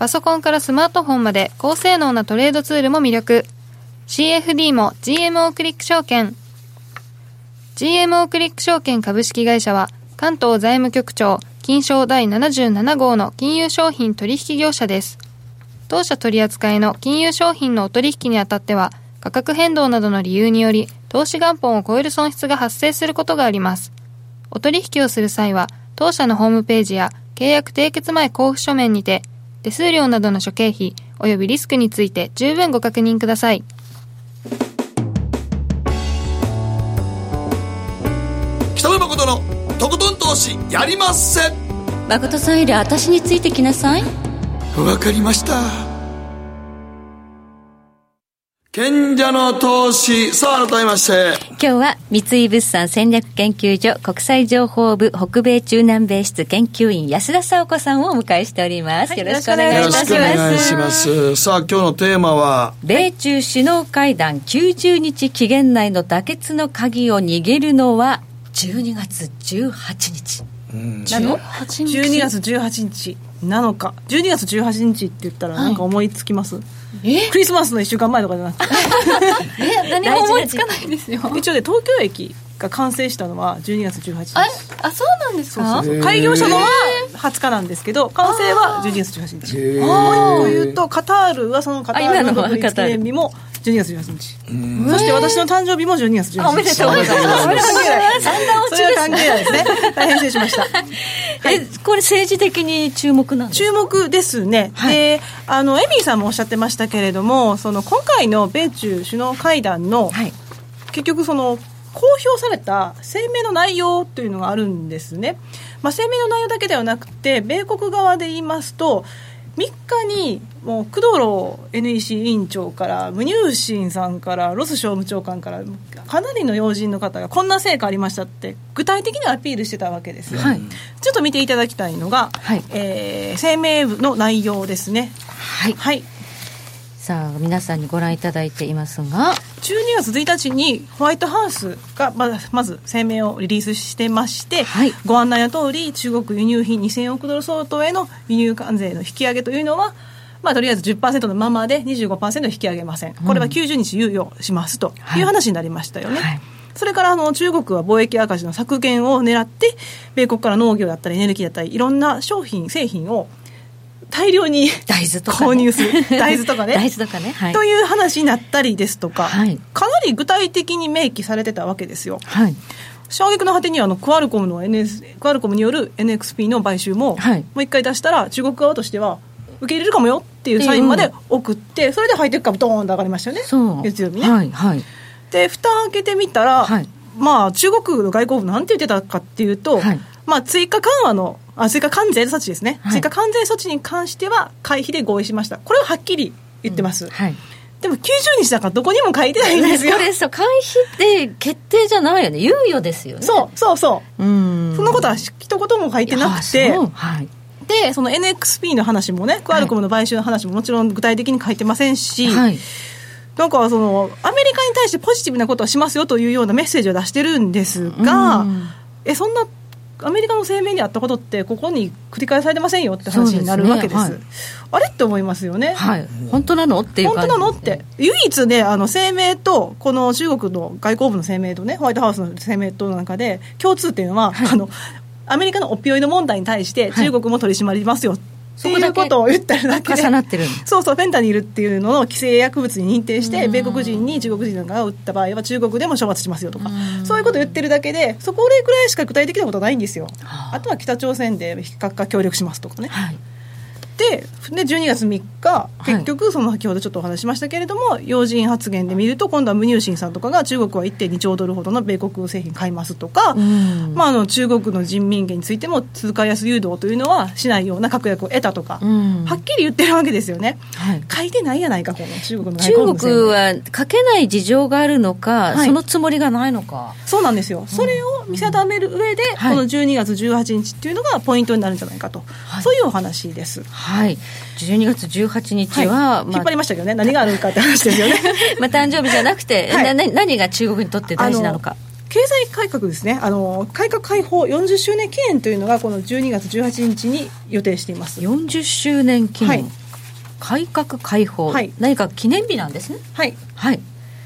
A: パソコンからスマートフォンまで高性能なトレードツールも魅力。CFD も GMO クリック証券。GMO クリック証券株式会社は関東財務局長金賞第77号の金融商品取引業者です。当社取扱いの金融商品のお取引にあたっては価格変動などの理由により投資元本を超える損失が発生することがあります。お取引をする際は当社のホームページや契約締結前交付書面にて手数料などの諸経費及びリスクについて十分ご確認ください。
B: 北野誠のとことん投資やりませ。ん
C: 誠さんより私についてきなさい。
B: わかりました賢者の投資。さあ、改めまして。
C: 今日は、三井物産戦略研究所国際情報部北米中南米室研究員安田沙子さんをお迎えしております。はい、よろしくお願いいたします。よろしくお願いしま
B: す。さあ、今日のテーマは、
C: 米中首脳会談90日期限内の妥結の鍵を握るのは、12月18日。
A: うん、なの ?12
J: 月18日なのか。12月18日って言ったら、なんか思いつきます、はいクリスマスの1週間前とかじゃなくて。
A: え何も思いつかないですよ。
J: 一応ね東京駅が完成したのは12月18日。あ
A: あそうなんですか？
J: 開業したのは20日なんですけど完成は12月18日。もう一個言うとカタールはそのカタールの独立記念日も12月18日そして私の誕生日も12月18日おめでとうございますそれは関係ないですね大変失礼しました
C: えこれ政治的に注目なんで
J: 注目ですね、であのエミーさんもおっしゃってましたけれどもその今回の米中首脳会談の、結局その公表された声明の内容というのがあるんですね、まあ、声明の内容だけではなくて米国側で言いますと3日にもう工藤郎 NEC 委員長からムニューシンさんからロス商務長官からかなりの要人の方がこんな成果ありましたって具体的にアピールしてたわけですよ、はい、ちょっと見ていただきたいのが、はい、えー、声明の内容ですね。
C: はい、はい。さあ皆さんにご覧いただいていますが。
J: 12月1日にホワイトハウスがままず声明をリリースしてまして、はい、ご案内の通り中国輸入品2000億ドル相当への輸入関税の引き上げというのはまあ、とりあえず10%のままで25%引き上げません、これは90日猶予しますとい。う話になりましたよね。はい。はいそれからあの中国は貿易赤字の削減を狙って、米国から農業だったりエネルギーだったり、いろんな商品、製品を大量に大豆とか、購入する。大豆とかね。
C: 大豆とかね、
J: はい、という話になったりですとか、はい、かなり具体的に明記されてたわけですよ。はい。衝撃の果てにはあのクアルコムの NS クアルコムによる NXP の買収も、はい、もう一回出したら中国側としては受け入れるかもよっていうサインまで送って、それでハイテク株ドーンと上がりましたよね月曜日ね、はいはい、で蓋開けてみたら、はい、まあ中国の外交部なんて言ってたかっていうと、はい、まあ追加緩和のあ追加関税措置ですね、はい、追加関税措置に関しては回避で合意しましたこれをはっきり言ってます、うん、はいでも90日だからどこにも書いてないんですよ。
C: これって決定じゃないよね。猶予ですよね。
J: そう、そうそう。うん。そのことは一言も書いてなくて。はい。で、その NXP の話もね、クアルコムの買収の話ももちろん具体的に書いてませんし、はい。なんかその、アメリカに対してポジティブなことはしますよというようなメッセージを出してるんですが、え、そんなアメリカの声明にあったことってここに繰り返されてませんよって話になるわけです、ね。はい、あれって思いますよね、
C: はい、本当なのっていう
J: 本当なのって。唯一ねあの声明とこの中国の外交部の声明とねホワイトハウスの声明との中で共通点は、はい、あのアメリカのオピオイド問題に対して中国も取り締まりますよ、っていうことを言っただけで
C: 重なってる
J: そうそうフェンタニルっていうのを規制薬物に認定して米国人に中国人が打った場合は中国でも処罰しますよとかそういうことを言ってるだけでそこでくらいしか具体的なことはないんですよ。あとは北朝鮮で非核化協力しますとかね、はいでで12月3日結局その先ほどちょっとお話しましたけれども、はい、要人発言で見ると今度はムニューシンさんとかが中国は1.2兆ドルほどの米国製品買いますとか、まあ、あの中国の人民元についても通貨安誘導というのはしないような確約を得たとか、はっきり言ってるわけですよね、はい、書いてないやないかこの中国の
C: 中国は書けない事情があるのか、はい、そのつもりがないのか。
J: そうなんですよ、それを見定める上で、この12月18日っていうのがポイントになるんじゃないかと、そういうお話です。
C: はい12月18日は、
J: はい。まあ、引っ張りましたけどね。何があるかって話ですよね。
C: まあ誕生日じゃなくて、はい、な何が中国にとって大事なのか。
J: 経済改革ですね。あの改革開放40周年記念というのがこの12月18日に予定しています。
C: 40周年記念、はい、改革開放、はい、何か記念日なんですね。
J: はい、はい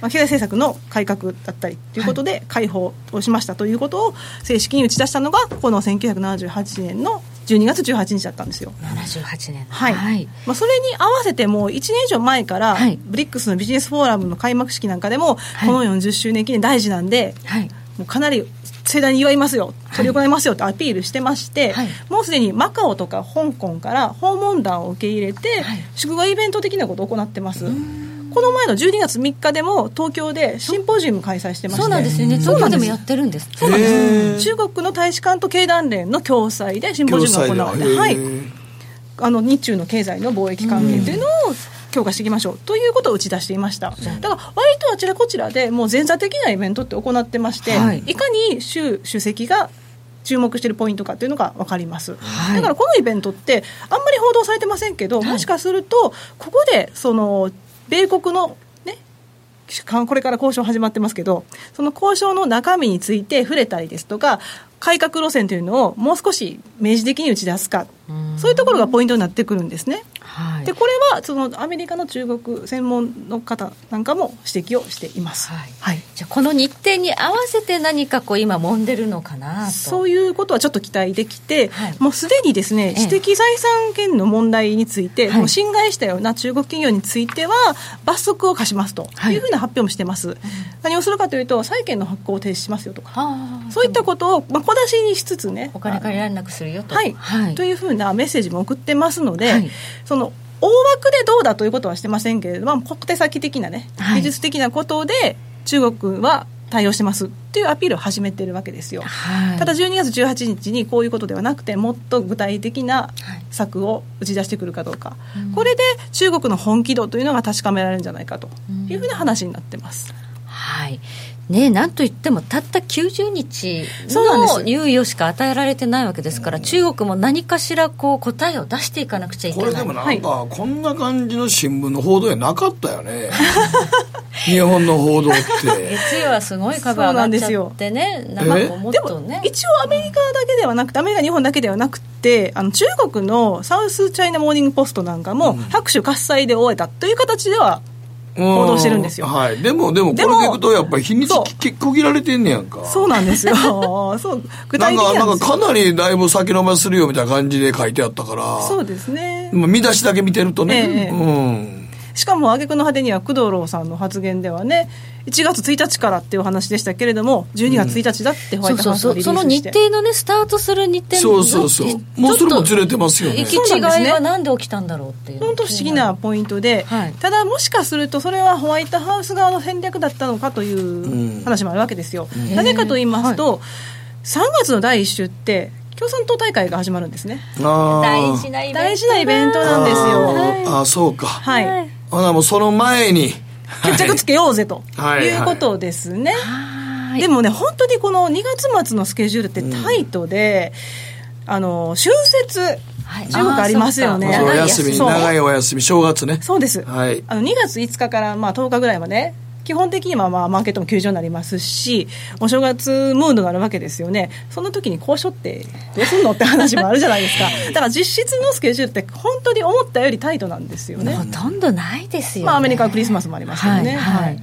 J: まあ、経済政策の改革だったりということで、開放をしましたということを正式に打ち出したのがこの1978年の12月18日だったんですよ。
C: 78年。
J: はい。はい、まあ、それに合わせてもう1年以上前から、はい、ブリックスのビジネスフォーラムの開幕式なんかでも、はい、この40周年記念大事なんで、はい、もうかなり盛大に祝いますよ、取り行いますよってアピールしてまして、はい、もうすでにマカオとか香港から訪問団を受け入れて、祝賀イベント的なことを行ってます。この前の12月3日でも東京でシンポジウム開催してまして。
C: そうなんですよね。東京でもやってるんです。
J: そうなんです。中国の大使館と経団連の共催でシンポジウムが行われてはい。あの日中の経済の貿易関係というのを強化していきましょうということを打ち出していました。だから割とあちらこちらでもう前座的なイベントって行ってまして、はい、いかに習主席が注目しているポイントかっていうのが分かります、はい、だからこのイベントってあんまり報道されてませんけど、もしかするとここでその米国の、これから交渉始まってますけど、その交渉の中身について触れたりですとか、改革路線というのをもう少し明示的に打ち出すか、そういうところがポイントになってくるんですね。はい、でこれはそのアメリカの中国専門の方なんかも指摘をしています、はい、
C: はい、じゃあこの日程に合わせて何かこう今揉んでるのかな
J: そういうことはちょっと期待できて、はい、もうすでにですね、知的財産権の問題について、もう侵害したような中国企業については罰則を課しますとい。うふうな発表もしてます、何をするかというと債権の発行を停止しますよとか。そういったことを、まあ、小出しにしつつね
C: お金借りられなくするよと、
J: はい。というふうなメッセージも送ってますので、その大枠でどうだということはしてませんけれども小手先的なね技術的なことで中国は対応してますっていうアピールを始めてるわけですよ、はい、ただ12月18日にこういうことではなくてもっと具体的な策を打ち出してくるかどうか、はい、これで中国の本気度というのが確かめられるんじゃないかというふうな話になってます。
C: はいね、なんといってもたった90日の猶予しか与えられてないわけですから、中国も何かしらこう答えを出していかなくちゃいけない。
B: これでもなんか、こんな感じの新聞の報道やなかったよね。日本の報道って。
C: 月曜はすごい株上がっちゃってねなんかもっとね。
J: 一応アメリカだけではなくてアメリカ日本だけではなくてあの中国のサウスチャイナモーニングポストなんかも拍手喝采で終えたという形では報道してるんですよ、
B: はい、でもでもこれでいくとやっぱり日にち区切られてんねやんか。
J: そうなんですよ。そう。
B: 具体的なんかかなりだいぶ先延ばしするよみたいな感じで書いてあったから。
J: そうですね。
B: 見出しだけ見てるとね、ええ、うん。
J: しかも挙句の果てには工藤郎さんの発言ではね1月1日からっていうお話でしたけれども12月1日だってホワイトハウスがリリースして、うん、
C: その日程のねスタートする日程
B: そうそうそう。もうそれもずれてますよね。
C: 行き違いはなんで起きたんだろうっていう
J: 本当不思議なポイントで、はい、ただもしかするとそれはホワイトハウス側の戦略だったのかという話もあるわけですよ、うん、なぜかと言いますと、はい、3月の第1週って共産党大会が始まるんですね
C: 大事な
J: イベントなんですよ。
B: ああそうか。
J: はい。
B: ほなもうその前に
J: 決着つけようぜということですね、はい、でもね本当にこの2月末のスケジュールってタイトで、うん、あの春節中国ありますよね。
B: お休み、長いお休み、正月ね。
J: そうです。はい。あの、2月5日からまあ10日ぐらいまで、基本的にはまあマーケットも休場になりますし、お正月ムードがあるわけですよね、その時に交渉ってどうすんのって話もあるじゃないですか、だから実質のスケジュールって本当に思ったよりタイトなんですよね。
C: ほとんどないですよ、ね、
J: まあ、アメリカはクリスマスもありますけどね。はい、はい。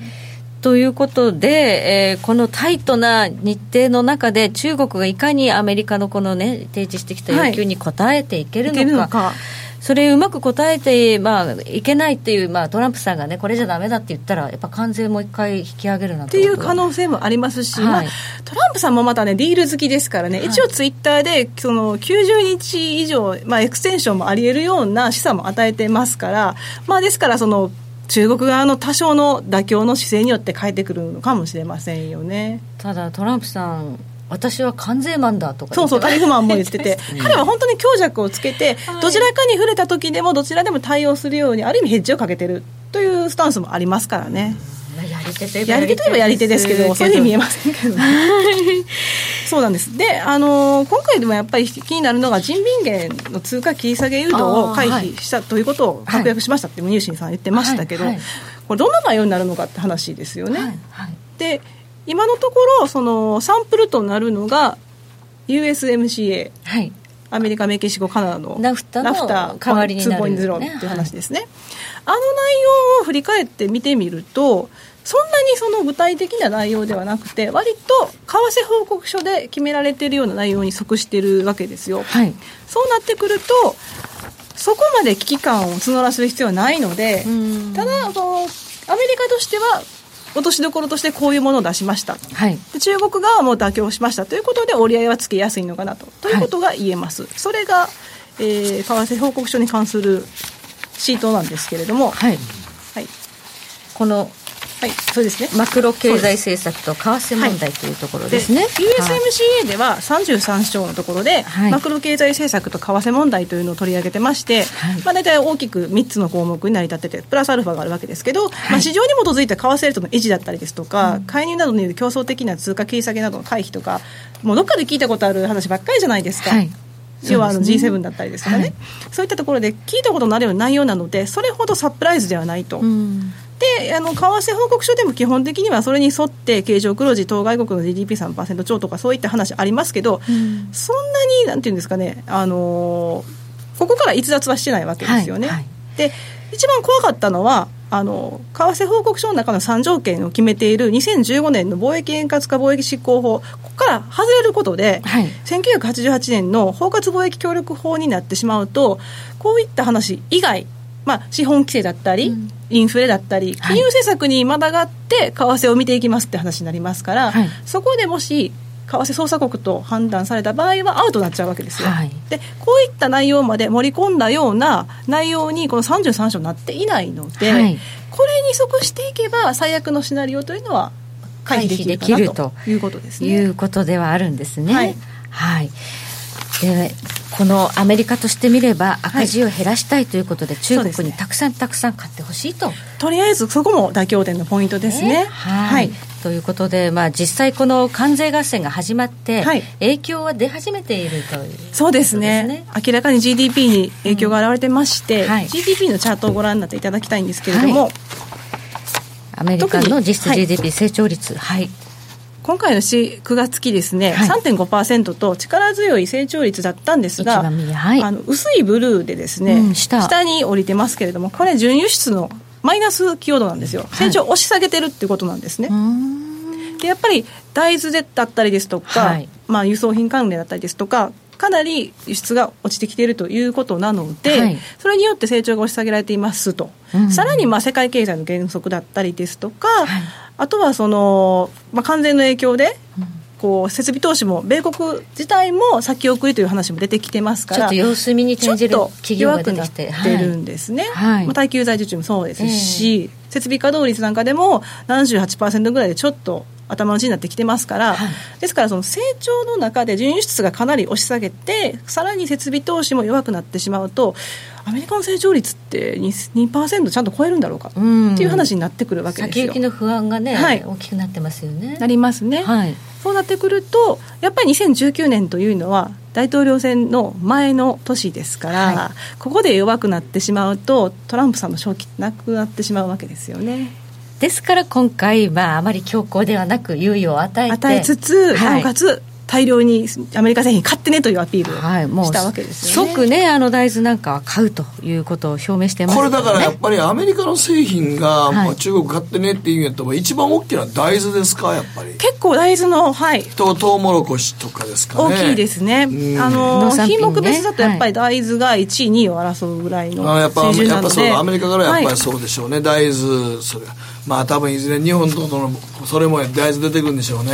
C: ということで、えー、このタイトな日程の中で中国がいかにアメリカのこのね提示してきた要求に応えていけるのか。はいそれうまく答えて、まあ、いけないっていう、まあ、トランプさんがね、これじゃだめだって言ったら、やっぱ関税もう一回引き上げるな
J: っていう可能性もありますし、はい。まあ、トランプさんもまたね、ディール好きですからね、はい、一応ツイッターで、その90日以上、まあ、エクステンションもあり得るような示唆も与えてますから、まあ、ですから、その、中国側の多少の妥協の姿勢によって変えてくるのかもしれませんよね。
C: ただトランプさん私は関税マンだとか
J: そうそうタリフマンも言ってて。彼は本当に強弱をつけて、どちらかに触れた時でもどちらでも対応するようにある意味ヘッジをかけてるというスタンスもありますからね。
C: やり手と
J: いえばやり手といえばやり手です。けどそういうふうに見えませんけど、そうなんです。で、あのー、今回でもやっぱり気になるのが人民元の通貨切り下げ誘導を回避したということを確約しましたってムニューシンさん言ってましたけど、はい。はい、これどんな内容になるのかって話ですよね。はい。はい、で今のところそのサンプルとなるのが USMCA、はい、アメリカメキシコカナダの。
C: ナフタの代わりになる、
J: 2.0っていう話ですね、はい、あの内容を振り返って見てみるとそんなにその具体的な内容ではなくて割と為替報告書で決められているような内容に即しているわけですよ、はい、そうなってくるとそこまで危機感を募らせる必要はないのでただそのアメリカとしては落としどころとしてこういうものを出しました、はい、中国側も妥協しました。ということで折り合いはつけやすいのかなと。ということが言えます、はい、それが、えー、為替報告書に関するシートなんですけれども、はい。
C: はい、この
J: はい、そうですね。
C: マクロ経済政策と為替問題というところですね。はい、
J: USMCA では33章のところで、はい、マクロ経済政策と為替問題というのを取り上げてまして、はい、まあ大体大きく3つの項目に成り立ってて、プラスアルファがあるわけですけど、まあ市場に基づいた為替レートの維持だったりですとか、介入などによる競争的な通貨切り下げなどの回避とか、もうどっかで聞いたことある話ばっかりじゃないですか。要はあの G7 だったりですとかね、はい、そういったところで聞いたことのあるような内容なのでそれほどサプライズではないと。うんであの為替報告書でも基本的にはそれに沿って経常黒字当該国の GDP3% 超とかそういった話ありますけど、うん、そんなになんていうんですかね、あのー、ここから逸脱はしてないわけですよね。はいはい、で一番怖かったのはあの為替報告書の中の3条件を決めている2015年の貿易円滑化貿易執行法ここから外れることで、はい、1988年の包括貿易協力法になってしまうとこういった話以外まあ、資本規制だったり、うん、インフレだったり、金融政策にまたがって為替を見ていきますって話になりますから、はい、そこでもし為替操作国と判断された場合はアウトになっちゃうわけですよ、はい、でこういった内容まで盛り込んだような内容にこの33章になっていないので、はい、これに即していけば最悪のシナリオというのは回避できると。いうことですね。
C: いうことではあるんですね。はい、はい。でこのアメリカとしてみれば赤字を減らしたいということで、はい、中国にたくさんたくさん買ってほしいと、
J: とりあえずそこも妥協点のポイントですね。
C: はい、はい。ということで、まあ、実際、この関税合戦が始まって、はい、影響は出始めているという、ね、
J: そうですね、明らかに GDP に影響が現れてまして、うんはい、GDP のチャートをご覧になっていただきたいんですけれども、はい、
C: アメリカの実質 GDP 成長率、はい
J: 今回の9月期ですね、はい、3.5%と力強い成長率だったんですが、はい、あの薄いブルーでですね、うん、下。下に降りてますけれども、これ、準輸出のマイナス寄与度なんですよ、成長を押し下げてるっていうことなんですね。でやっぱり大豆でだったりですとか、はい、まあ、輸送品関連だったりですとか、かなり輸出が落ちてきているということなので、はい、それによって成長が押し下げられていますと、うん、さらにまあ世界経済の減速だったりですとか、はい、あとはその、まあ、完全の影響で、こう設備投資も米国自体も先送りという話も出てきてますからちょっと
C: 様子見に転じる
J: 企業が出てきてるんですね、はい。まあ、耐久財受注もそうですし、えー、設備稼働率なんかでも78%ぐらいでちょっと頭打ちになってきてますから、はい、ですからその成長の中で準輸出がかなり押し下げてさらに設備投資も弱くなってしまうとアメリカの成長率って 2%, 2ちゃんと超えるんだろうかっていう話になってくるわけですよ。
C: 先行きの不安がね、はい、大きくなってますよね。
J: なりますね、はい、そうなってくるとやっぱり2019年というのは大統領選の前の年ですから、はい、ここで弱くなってしまうとトランプさんの勝機なくなってしまうわけですよね
C: ですから今回、まあ、あまり強硬ではなく猶予を与えて
J: 与えつつ、なおかつ大量にアメリカ製品買ってねというアピールをしたわけですよね、はい、
C: 即ねあの大豆なんかは買うということを表明してます、
B: ね、これだからやっぱりアメリカの製品が、はい、中国買ってねっていうんやったら一番大きな大豆ですかやっぱり。
J: 結構大豆のはい。
B: とトウモロコシとかですかね。
J: 大きいですね。あの、ね、品目別だとやっぱり大豆が1位2位を争うぐらいの水準なので。
B: やっぱアメリカからやっぱりそうでしょうね、はい、大豆それまあ多分いずれ日本とのそれも大豆出てくるんでしょうね。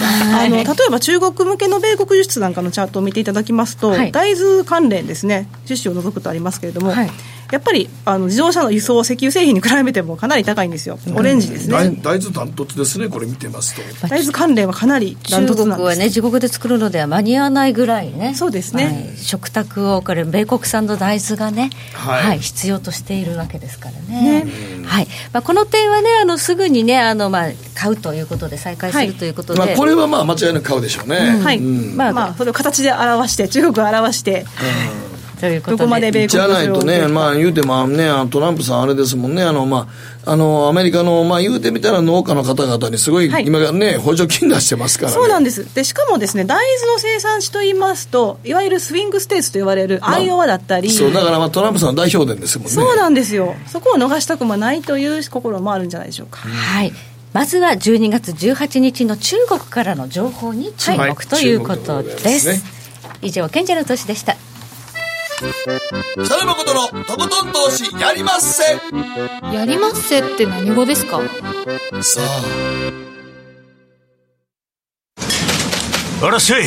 J: あの例えば中国向けの米国輸出なんかのチャートを見ていただきますと、はい、大豆関連ですね。樹脂を除くとありますけれども、はいやっぱりあの自動車の輸送石油製品に比べてもかなり高いんですよ、オレンジですね、
B: 大豆ダントツですねこれ見てますと。
J: 大豆関連はかなりダントツなんです。
C: はね自国で作るのでは間に合わないぐらいね。
J: そうですね、は
C: い、食卓をこれ米国産の大豆がね、はい、はい、必要としているわけですからね、ね、はい。まあ、この点はねあのすぐにねあの、まあ、買うということで再開するということで、ま
B: あ、これはまあ間違いなく買うでしょうね、
J: うん、はい、まあ、まあ、それを形で表して中国を表して、うんということどこまで米国
B: じゃないとね、まあ言うてもね、トランプさんあれですもんね、あの、まあ、あの、アメリカの、まあ言うてみたら農家の方々にすごい、はい、今ね、補助金出してますから、ね、
J: そうなんです。で、しかもですね、大豆の生産地と言いますと、いわゆるスイングステーツと言われるアイオワだったり、ま
B: あ、そう、だからまあトランプさんの代表伝ですもんね。
J: そうなんですよ。そこを逃したくもないという心もあるんじゃないでしょうか。
C: はい。まずは12月18日の中国からの情報に注目、はい、ということです。ですね、以上、賢者の年でした。
B: 北野誠のとことん投資やりまっせ。
A: やりまっせって何語ですか？
B: さ
G: あ。あらっしゃい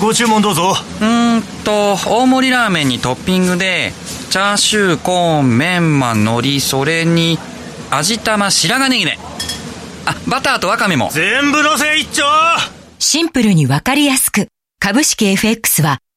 G: ご注文どうぞ。
K: うんと大盛りラーメンにトッピングでチャーシューコーンメンマ海苔それに味玉白髪ネギねあバターとわかめも。
G: 全部のせ一丁。
I: シンプルにわかりやすく。株式 FX は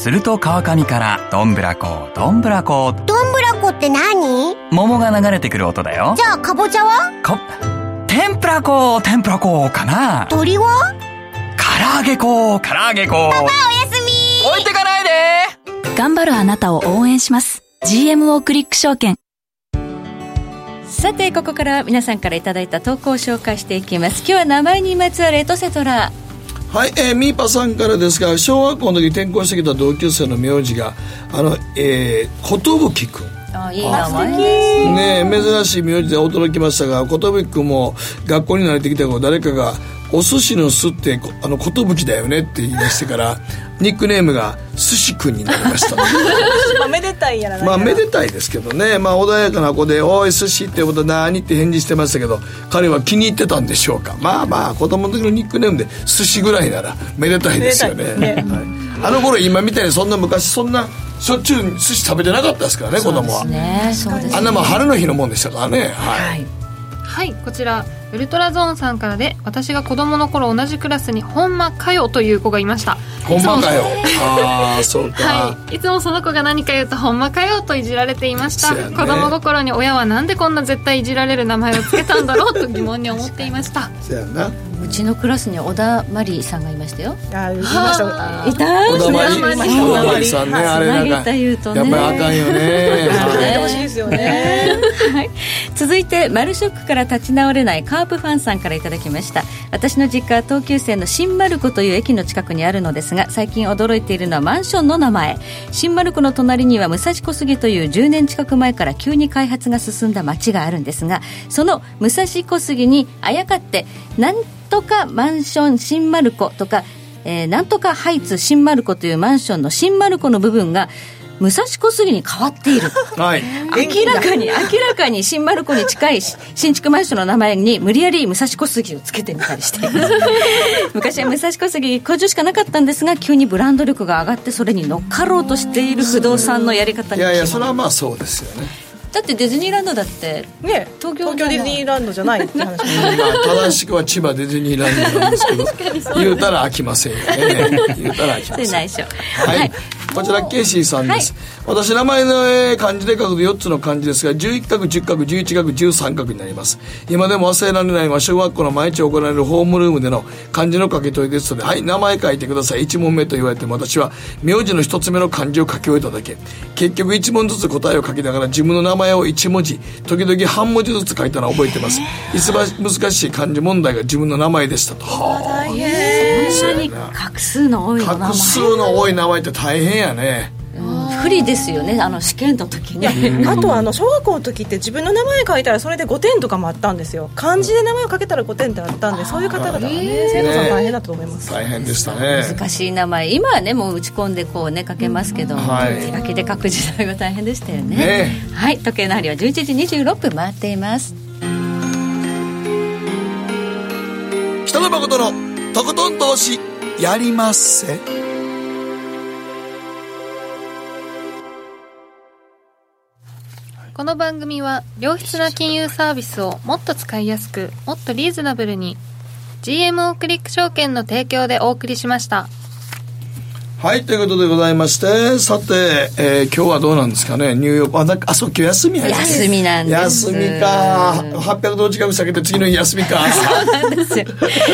E: すると川上からどんぶらこどんぶらこ。
H: どんぶらこって何？
E: 桃が流れてくる音だよ。
H: じゃあかぼちゃは？
E: こ天ぷらこ天ぷらこかな。
H: 鳥は？
E: 唐揚げこ唐揚げこ。
H: パパおやすみ。
E: 置いてかないで。
F: 頑張るあなたを応援します。GMO クリック証券。
C: さてここから皆さんからいただいた投稿を紹介していきます。今日は名前にまつわるエトセトラ
B: はい、えー、ミーパさんからですが小学校の時転校してきた同級生の名字があの、えー、寿君
C: あいい名前
B: ね。珍しい名字で驚きましたが寿君も学校に慣れてきた頃誰かがお寿司の「す」ってあの寿だよねって言い出してからニックネームが寿司くんになりました。ま
J: あめでたいやら
B: まあめでたいですけどね。まあ穏やかな子で「おい寿司ってこと何?」って返事してましたけど彼は気に入ってたんでしょうか。まあまあ子供の時のニックネームで寿司ぐらいならめでたいですよね、ね、はい、あの頃今みたいにそんな昔そんなしょっちゅう寿司食べてなかったですからね子供は、ね、あんなもん晴れの日のもんでしたからね。はい、はい
A: はいこちらウルトラゾーンさんからで私が子供の頃同じクラスに本間かよという子がいました。
B: 本間かよああそうか、
A: はい、いつもその子が何か言うと本間かよといじられていました、ね、子供心に親はなんでこんな絶対いじられる名前を付けたんだろうと疑問に思っていました。
B: そうやな。
C: うちのクラスに小田真理さんがいましたよ。
J: あいました。
C: いた
B: 小田真理さんねあれなんかやっぱりあかんよね。
C: 続いてマルショックから立ち直れないカープファンさんからいただきました。私の実家は東急線の新丸子という駅の近くにあるのですが最近驚いているのはマンションの名前。新丸子の隣には武蔵小杉という10年近く前から急に開発が進んだ町があるんですがその武蔵小杉にあやかってなんとかマンション新丸子とか、えー、なんとかハイツ新丸子というマンションの新丸子の部分が武蔵小杉に変わっている、
B: はい、
C: 明らかに明らかに新丸子に近い新築マンションの名前に無理やり武蔵小杉をつけてみたりして 昔は武蔵小杉工場しかなかったんですが急にブランド力が上がってそれに乗っかろうとしている不動産のやり方に
B: いやいやそれはまあそうですよね
C: だってディズニーランドだって
J: ね。東京ディズニーランドじゃないって話。ま
B: あ正しくは千葉ディズニーランドなんですけど。言うたら飽きませんよね。言うたら飽きません。
C: 内緒。
B: はい、はいこちらケイシーさんです、はい、私名前の漢字で書くと4つの漢字ですが11画10画11画13画になります。今でも忘れられないのは小学校の毎日行われるホームルームでの漢字の書き取りですのではい名前書いてください。1問目と言われても私は名字の1つ目の漢字を書き終えただけ結局1問ずつ答えを書きながら自分の名前を1文字時々半文字ずつ書いたのを覚えてます。一番難しい漢字問題が自分の名前でしたと。は
C: あんなに画数の多い
B: 名前画数の多い名前って大変やね。
C: 不利ですよねあの試験の時に。
J: あとあの小学校の時って自分の名前書いたらそれで5点とかもあったんですよ。漢字で名前を書けたら5点ってあったんでそういう方々はね生徒さん大変だと思います、
B: 大変でしたね。
C: 難しい名前。今はねもう打ち込んでこうね書けますけど、はい、手書きで書く時代は大変でしたよね、ね、はい時計の針は11時26分回っています。
B: 北野誠のとことん投資やりまっせ。
A: この番組は良質な金融サービスをもっと使いやすくもっとリーズナブルに GMO クリック証券の提供でお送りしました。
B: はいということでございましてさて、えー、今日はどうなんですかね？ニューヨークあなんかあそう今日休みや
C: 休みなんです。
B: 休みか。800度近く下げて次の日休みか。
C: そうなんですよ。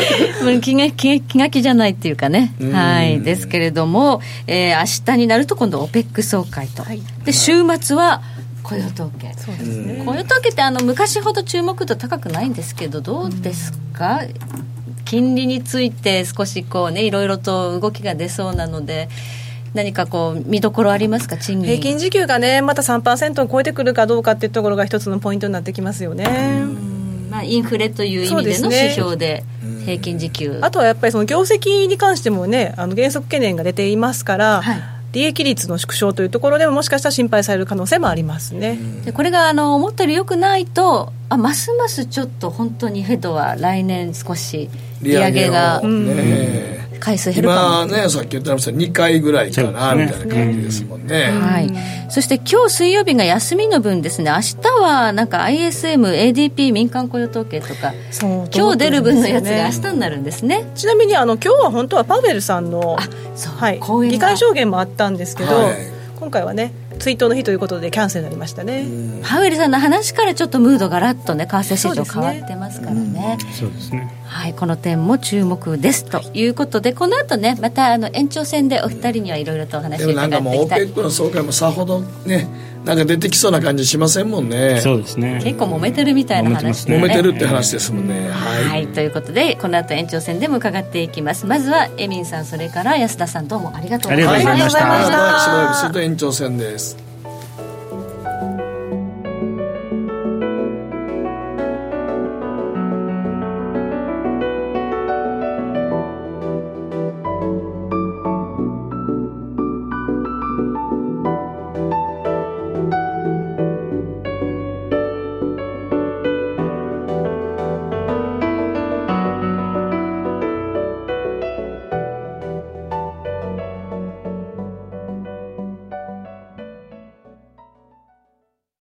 C: 気が気気が気じゃないっていうかねはいですけれども、えー、明日になると今度 OPEC 総会と、はい、で週末は、はい雇用統計そうですね雇用統計ってあの昔ほど注目度高くないんですけどどうですか、うん、金利について少しこうねいろいろと動きが出そうなので何かこう見どころありますか？賃金。
J: 平均時給がねまた3%を超えてくるかどうかっていうところが一つのポイントになってきますよね。
C: まあ、インフレという意味での指標で平均時給、
J: ね、あとはやっぱりその業績に関してもねあの減速懸念が出ていますから、はい。利益率の縮小というところでももしかしたら心配される可能性もありますね。
C: でこれがあの思ったより良くないとあますますちょっと本当にヘッドは来年少し利上げが。ね。回数減る
B: か今ねさっき言ってました2回ぐらいかな、ね、みたいな感じですもんね、
C: はい、そして今日水曜日が休みの分ですね。明日はなんか ISM、ADP 民間雇用統計とか今日出る分のやつが明日になるんですね。
J: ちなみにあの今日は本当はパウエルさんのはい、議会証言もあったんですけど、はい、今回はね追悼の日ということでキャンセルになりましたね。
C: パウエルさんの話からちょっとムードがらっとね為替市場変わってますからね。
D: そうですね。
C: はいこの点も注目ですということでこの後ねまたあの延長戦でお二人にはいろいろとお話を伺っていきたい。でもなんかもう
B: OPEC の総会もさほどねなんか出てきそうな感じしませんもんね。
D: そうですね。
C: 結構揉めてるみたいな
B: 話、ね、揉めてるって話ですもんね、
C: はい、はい、ということでこの後延長戦でも伺っていきます。まずはエミンさんそれから安田さんどうもありがとうございました。ありがとうございましたしば
B: らくすると延長戦です